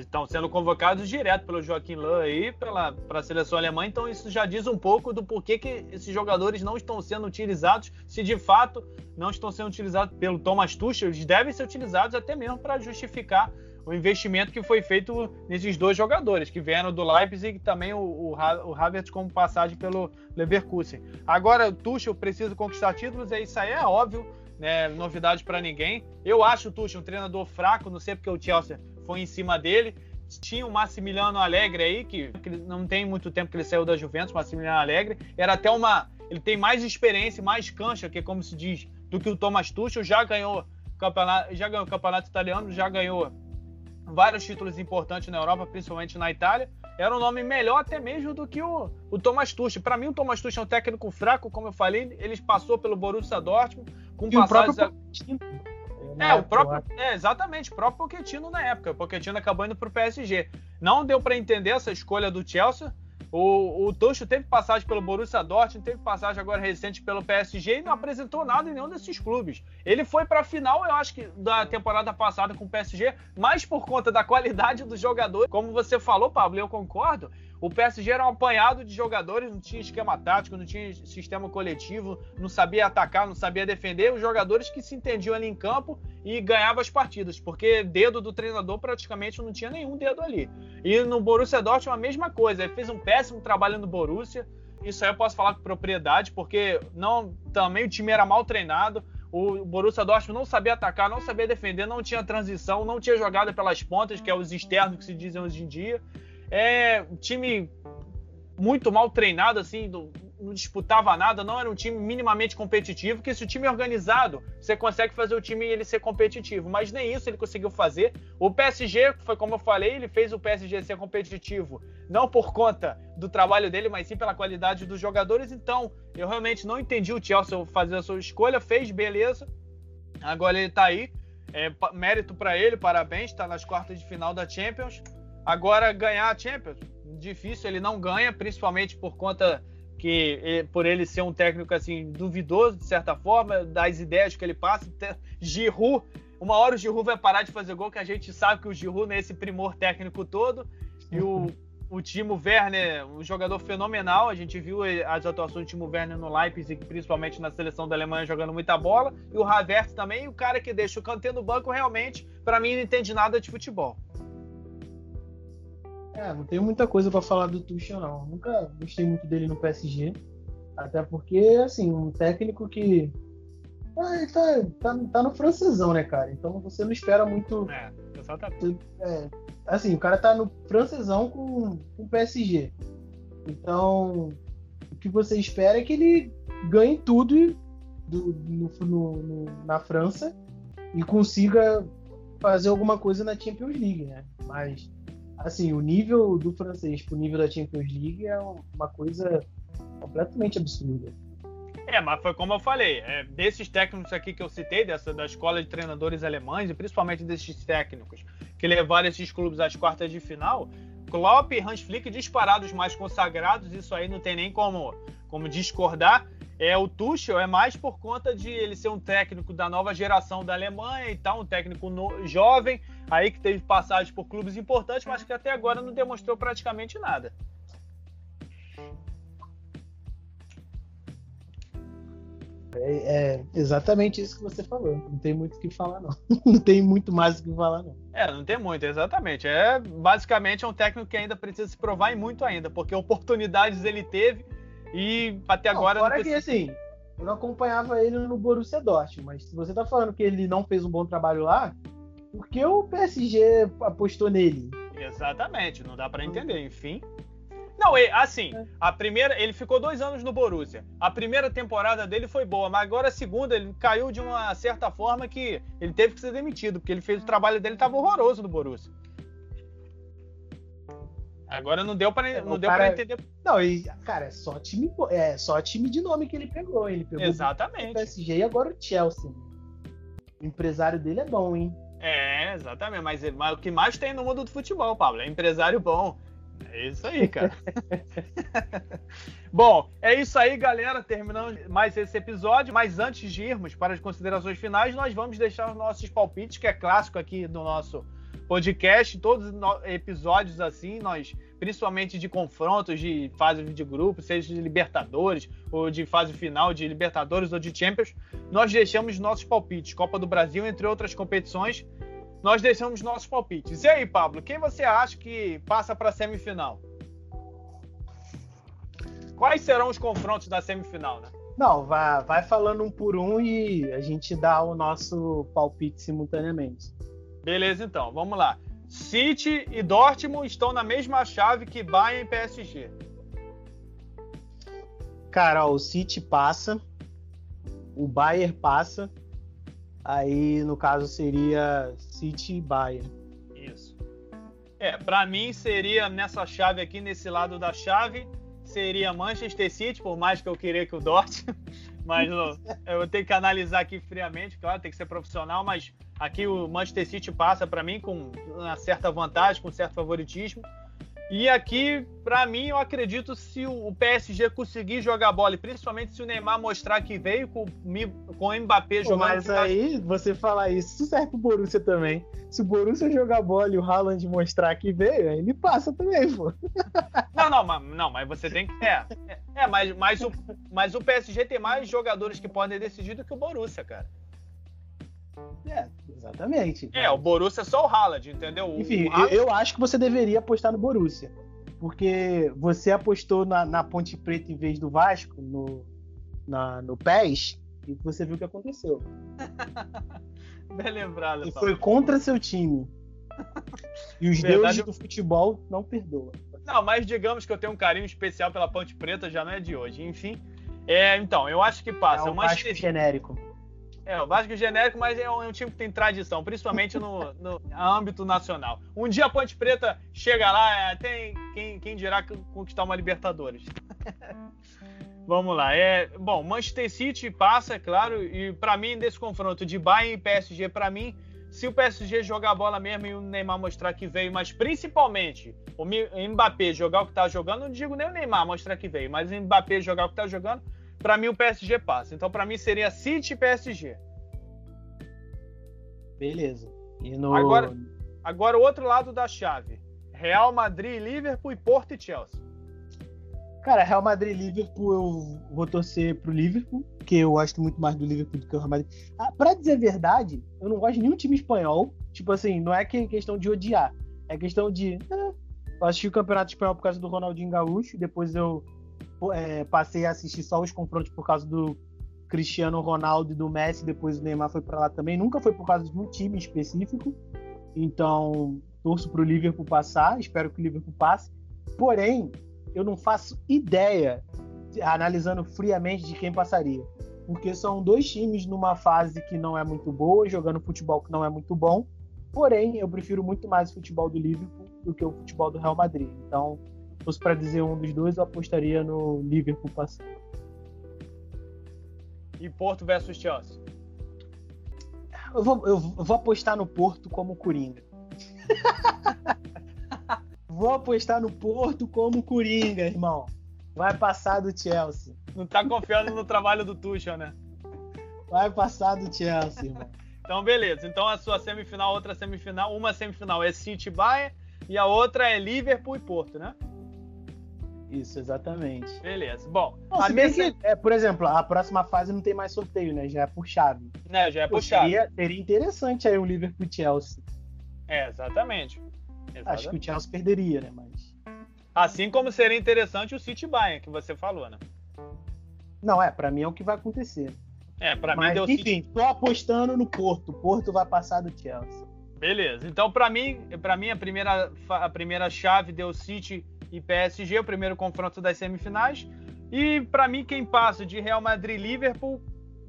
Speaker 1: estão sendo convocados direto pelo Joaquim Löw aí para a seleção alemã, então isso já diz um pouco do porquê que esses jogadores não estão sendo utilizados, se de fato não estão sendo utilizados pelo Thomas Tuchel, eles devem ser utilizados até mesmo para justificar o investimento que foi feito nesses dois jogadores, que vieram do Leipzig e também o, o, o Havertz como passagem pelo Leverkusen. Agora, o Tuchel precisa conquistar títulos, é isso aí é óbvio, né, novidade para ninguém. Eu acho o Tuchel um treinador fraco, não sei porque o Chelsea foi em cima dele. Tinha o Massimiliano Alegre aí, que, que não tem muito tempo que ele saiu da Juventus, Massimiliano Alegre. Era até uma. Ele tem mais experiência, mais cancha, que é como se diz, do que o Thomas Tuchel. Já ganhou campeonato, já ganhou o campeonato italiano, já ganhou vários títulos importantes na Europa, principalmente na Itália. Era um nome melhor até mesmo do que o, o Thomas Tuchel. Para mim, o Thomas Tuchel é um técnico fraco, como eu falei. Ele passou pelo Borussia Dortmund com e passagens. O próprio... É, o próprio, é, exatamente, o próprio Pochettino na época. O Pochettino acabou indo pro PSG. Não deu para entender essa escolha do Chelsea. O, o Tuchel teve passagem pelo Borussia Dortmund, teve passagem agora recente pelo PSG e não apresentou nada em nenhum desses clubes. Ele foi para a final, eu acho que da temporada passada com o PSG, mais por conta da qualidade dos jogadores. Como você falou, Pablo, eu concordo. O PSG era um apanhado de jogadores, não tinha esquema tático, não tinha sistema coletivo, não sabia atacar, não sabia defender. Os jogadores que se entendiam ali em campo e ganhavam as partidas, porque dedo do treinador praticamente não tinha nenhum dedo ali. E no Borussia Dortmund a mesma coisa. Ele fez um péssimo trabalho no Borussia. Isso aí eu posso falar com propriedade, porque não também o time era mal treinado. O Borussia Dortmund não sabia atacar, não sabia defender, não tinha transição, não tinha jogada pelas pontas, que é os externos que se dizem hoje em dia. É um time muito mal treinado, assim, não disputava nada, não era um time minimamente competitivo, porque se o time é organizado, você consegue fazer o time ele ser competitivo, mas nem isso ele conseguiu fazer. O PSG, foi como eu falei, ele fez o PSG ser competitivo, não por conta do trabalho dele, mas sim pela qualidade dos jogadores, então eu realmente não entendi o Chelsea fazer a sua escolha, fez, beleza, agora ele tá aí, é, mérito para ele, parabéns, está nas quartas de final da Champions. Agora ganhar a Champions, difícil, ele não ganha, principalmente por conta que por ele ser um técnico assim duvidoso de certa forma das ideias que ele passa. Giroud, uma hora o Giroud vai parar de fazer gol, que a gente sabe que o Giroud não é esse primor técnico todo. E o, o Timo Werner, um jogador fenomenal. A gente viu as atuações do Timo Werner no Leipzig, principalmente na seleção da Alemanha, jogando muita bola. E o Havertz também, o cara que deixa o Kanté no banco, realmente, para mim, não entende nada de futebol.
Speaker 2: É, não tenho muita coisa para falar do Tuchel, não. Nunca gostei muito dele no PSG. Até porque, assim, um técnico que. Ah, ele tá, tá, tá no francesão, né, cara? Então você não espera muito. É, exatamente. É, assim, o cara tá no francesão com, com o PSG. Então, o que você espera é que ele ganhe tudo do, no, no, no, na França e consiga fazer alguma coisa na Champions League, né? Mas assim, o nível do francês pro nível da Champions League é uma coisa completamente absurda.
Speaker 1: É, mas foi como eu falei, é, desses técnicos aqui que eu citei, dessa da escola de treinadores alemães, e principalmente desses técnicos que levaram esses clubes às quartas de final, Klopp e Hans Flick disparados mais consagrados, isso aí não tem nem como, como discordar. É, o Tuchel é mais por conta de ele ser um técnico da nova geração da Alemanha e tal, um técnico no, jovem, aí que teve passagem por clubes importantes, mas que até agora não demonstrou praticamente nada.
Speaker 2: É, é, exatamente isso que você falou. Não tem muito o que falar, não. não tem muito mais o que falar, não.
Speaker 1: É, não tem muito, exatamente. É basicamente é um técnico que ainda precisa se provar e muito ainda, porque oportunidades ele teve e até agora.
Speaker 2: Não, fora que assim, eu não acompanhava ele no Borussia Dortmund, mas se você tá falando que ele não fez um bom trabalho lá, por que o PSG apostou nele?
Speaker 1: Exatamente, não dá para entender. Enfim. Não, assim, é. a primeira, ele ficou dois anos no Borussia. A primeira temporada dele foi boa, mas agora a segunda ele caiu de uma certa forma que ele teve que ser demitido, porque ele fez o trabalho dele estava horroroso no Borussia. Agora não deu para é, não deu para entender.
Speaker 2: Não, e cara, é só time é só time de nome que ele pegou, ele pegou
Speaker 1: Exatamente.
Speaker 2: o PSG e agora o Chelsea. O empresário dele é bom, hein?
Speaker 1: É, exatamente, mas, mas o que mais tem no mundo do futebol, Pablo, é empresário bom. É isso aí, cara. Bom, é isso aí, galera. Terminando mais esse episódio. Mas antes de irmos para as considerações finais, nós vamos deixar os nossos palpites, que é clássico aqui do nosso podcast, todos os episódios assim, nós, principalmente de confrontos de fase de grupo, seja de Libertadores ou de fase final de Libertadores ou de Champions, nós deixamos nossos palpites, Copa do Brasil, entre outras competições, nós deixamos nossos palpites. E aí, Pablo, quem você acha que passa para a semifinal? Quais serão os confrontos da semifinal, né?
Speaker 2: Não, vai, vai falando um por um e a gente dá o nosso palpite simultaneamente.
Speaker 1: Beleza, então, vamos lá. City e Dortmund estão na mesma chave que Bayern e PSG.
Speaker 2: Cara, ó, o City passa, o Bayern passa, aí no caso seria City e Bayern.
Speaker 1: Isso. É, para mim seria nessa chave aqui, nesse lado da chave, seria Manchester City, por mais que eu queria que o Dortmund, mas eu vou ter que analisar aqui friamente, claro, tem que ser profissional, mas Aqui o Manchester City passa para mim com uma certa vantagem, com um certo favoritismo. E aqui, para mim, eu acredito se o PSG conseguir jogar bola, e principalmente se o Neymar mostrar que veio com, com o Mbappé jogando.
Speaker 2: Mas aí, você falar isso, isso serve pro Borussia também. Se o Borussia jogar bola e o Haaland mostrar que veio, aí ele passa também, pô.
Speaker 1: Não, não, mas, não, mas você tem que. É, é, é mas, mas, o, mas o PSG tem mais jogadores que podem decidir do que o Borussia, cara.
Speaker 2: É, exatamente.
Speaker 1: É, o Borussia é só o Haaland, entendeu?
Speaker 2: Enfim, Haaland... eu acho que você deveria apostar no Borussia. Porque você apostou na, na Ponte Preta em vez do Vasco, no, na, no PES, e você viu o que aconteceu.
Speaker 1: Bem lembrado,
Speaker 2: E foi contra seu time. E os Verdade, deuses do futebol não perdoam.
Speaker 1: Não, mas digamos que eu tenho um carinho especial pela Ponte Preta, já não é de hoje. Enfim, é, então, eu acho que passa.
Speaker 2: É um Vasco genérico.
Speaker 1: É, o Vasco genérico, mas é um, é um, time que tem tradição, principalmente no, no âmbito nacional. Um dia a Ponte Preta chega lá, é, tem quem, quem dirá conquistar uma Libertadores. Vamos lá. É, bom, Manchester City passa, é claro, e para mim, desse confronto de Bayern e PSG, para mim, se o PSG jogar a bola mesmo e o Neymar mostrar que veio, mas principalmente o Mbappé jogar o que tá jogando, não digo nem o Neymar mostrar que veio, mas o Mbappé jogar o que tá jogando, para mim o PSG passa. Então para mim seria City e PSG.
Speaker 2: Beleza. E no...
Speaker 1: Agora, agora o outro lado da chave. Real Madrid, Liverpool e Porto e Chelsea.
Speaker 2: Cara, Real Madrid e Liverpool, eu vou torcer pro Liverpool, porque eu gosto muito mais do Liverpool do que o Real Madrid. Ah, pra dizer a verdade, eu não gosto de nenhum time espanhol. Tipo assim, não é questão de odiar. É questão de. Eh, eu assisti o Campeonato Espanhol por causa do Ronaldinho Gaúcho, depois eu é, passei a assistir só os confrontos por causa do Cristiano Ronaldo e do Messi, depois o Neymar foi para lá também. Nunca foi por causa de um time específico. Então, torço para o Liverpool passar, espero que o Liverpool passe. Porém, eu não faço ideia, analisando friamente, de quem passaria. Porque são dois times numa fase que não é muito boa, jogando futebol que não é muito bom. Porém, eu prefiro muito mais o futebol do Liverpool do que o futebol do Real Madrid. Então, fosse para dizer um dos dois, eu apostaria no Liverpool passando.
Speaker 1: E Porto versus Chelsea?
Speaker 2: Eu vou, eu vou apostar no Porto como Coringa. vou apostar no Porto como Coringa, irmão. Vai passar do Chelsea.
Speaker 1: Não tá confiando no trabalho do Tuchel, né?
Speaker 2: Vai passar do Chelsea, irmão.
Speaker 1: Então, beleza. Então, a sua semifinal, outra semifinal, uma semifinal é City Bayern e a outra é Liverpool e Porto, né?
Speaker 2: Isso, exatamente.
Speaker 1: Beleza. Bom,
Speaker 2: Bom a minha... que, é, por exemplo, a próxima fase não tem mais sorteio, né? Já é por chave.
Speaker 1: Né, já é por chave.
Speaker 2: Seria, seria interessante aí o Liverpool e Chelsea.
Speaker 1: É, exatamente.
Speaker 2: exatamente. Acho que o Chelsea perderia, né? Mas...
Speaker 1: Assim como seria interessante o City Bayern, que você falou, né?
Speaker 2: Não, é, para mim é o que vai acontecer.
Speaker 1: É, para mim deu
Speaker 2: enfim, City... tô apostando no Porto. O Porto vai passar do Chelsea.
Speaker 1: Beleza. Então, para mim, para mim a primeira a primeira chave deu City e PSG, o primeiro confronto das semifinais. E para mim, quem passa de Real Madrid e Liverpool,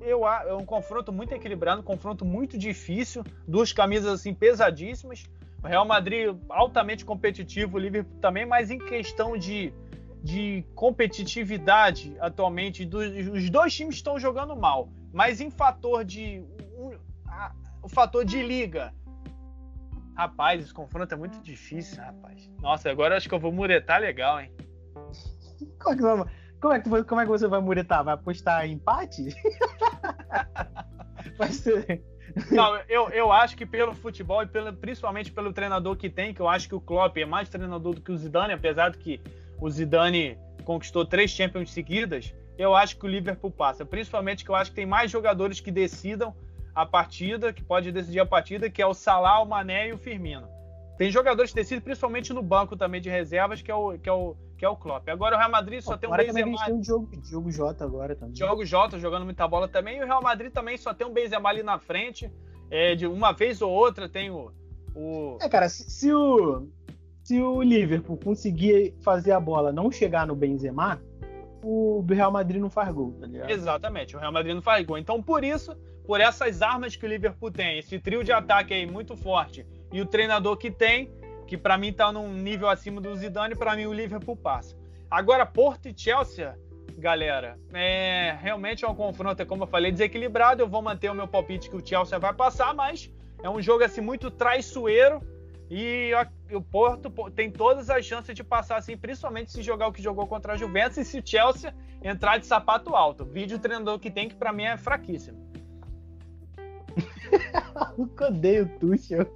Speaker 1: eu, é um confronto muito equilibrado, um confronto muito difícil, duas camisas assim pesadíssimas. O Real Madrid altamente competitivo, o Liverpool também, mas em questão de, de competitividade atualmente, do, os dois times estão jogando mal, mas em fator de um, a, o fator de liga, Rapaz, esse confronto é muito difícil, rapaz. Nossa, agora acho que eu vou muretar legal, hein?
Speaker 2: Como é que, como é que, como é que você vai muretar? Vai apostar em empate?
Speaker 1: vai ser. Não, eu, eu acho que pelo futebol e pelo, principalmente pelo treinador que tem, que eu acho que o Klopp é mais treinador do que o Zidane, apesar de que o Zidane conquistou três Champions seguidas, eu acho que o Liverpool passa. Principalmente que eu acho que tem mais jogadores que decidam a partida, que pode decidir a partida, que é o Salah, o Mané e o Firmino. Tem jogadores que decidem principalmente no banco também de reservas, que é o, que é o, que é o Klopp. Agora o Real Madrid só tem um
Speaker 2: Benzema. tem o Diogo, Diogo Jota agora também.
Speaker 1: Diogo Jota jogando muita bola também. E o Real Madrid também só tem um Benzema ali na frente. É, de uma vez ou outra tem o. o...
Speaker 2: É, cara, se, se, o, se o Liverpool conseguir fazer a bola não chegar no Benzema, o Real Madrid não faz gol, tá ligado?
Speaker 1: Exatamente, o Real Madrid não faz gol. Então, por isso, por essas armas que o Liverpool tem, esse trio de ataque aí muito forte e o treinador que tem, que para mim tá num nível acima do Zidane, para mim o Liverpool passa. Agora Porto e Chelsea, galera, é realmente é um confronto, como eu falei, desequilibrado. Eu vou manter o meu palpite que o Chelsea vai passar, mas é um jogo assim muito traiçoeiro e o Porto tem todas as chances de passar assim, principalmente se jogar o que jogou contra a Juventus e se o Chelsea entrar de sapato alto. Vídeo treinador que tem que para mim é fraquíssimo.
Speaker 2: eu odeio o Tuchel.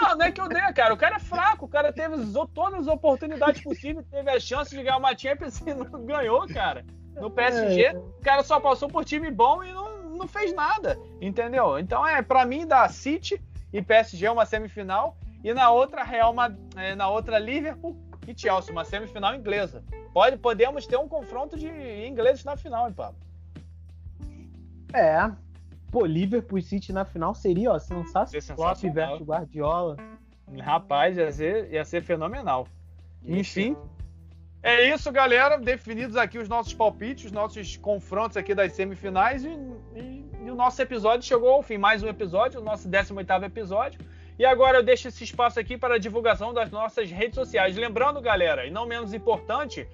Speaker 1: Não, não é que eu odeio, cara. O cara é fraco. O cara teve todas as oportunidades possíveis, teve a chance de ganhar uma Champions e não ganhou, cara. No PSG, é. o cara só passou por time bom e não, não fez nada, entendeu? Então, é para mim, da City e PSG é uma semifinal e na outra Real é, na outra Liverpool e Chelsea, uma semifinal inglesa. Pode, podemos ter um confronto de ingleses na final, hein, Pablo?
Speaker 2: É, Pô, Liverpool City na final seria, ó, sensacional. Klopp versus Guardiola.
Speaker 1: Rapaz, ia ser, ia ser fenomenal. Enfim, é isso, galera. Definidos aqui os nossos palpites, os nossos confrontos aqui das semifinais e, e, e o nosso episódio chegou ao fim. Mais um episódio, o nosso 18º episódio. E agora eu deixo esse espaço aqui para a divulgação das nossas redes sociais. Lembrando, galera, e não menos importante,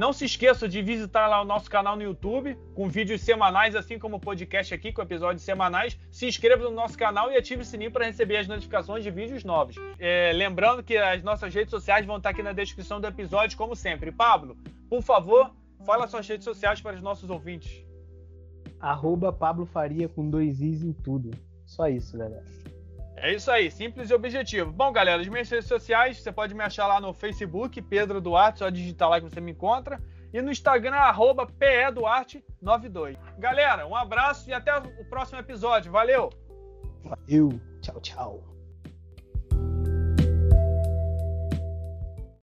Speaker 1: Não se esqueça de visitar lá o nosso canal no YouTube, com vídeos semanais, assim como o podcast aqui, com episódios semanais. Se inscreva no nosso canal e ative o sininho para receber as notificações de vídeos novos. É, lembrando que as nossas redes sociais vão estar aqui na descrição do episódio, como sempre. Pablo, por favor, fala suas redes sociais para os nossos ouvintes.
Speaker 2: Arroba Pablo Faria com dois Is em tudo. Só isso, galera.
Speaker 1: É isso aí, simples e objetivo. Bom, galera, as minhas redes sociais, você pode me achar lá no Facebook, Pedro Duarte, só digitar lá que você me encontra. E no Instagram, arroba PEDuarte92. Galera, um abraço e até o próximo episódio. Valeu!
Speaker 2: Valeu! Tchau, tchau!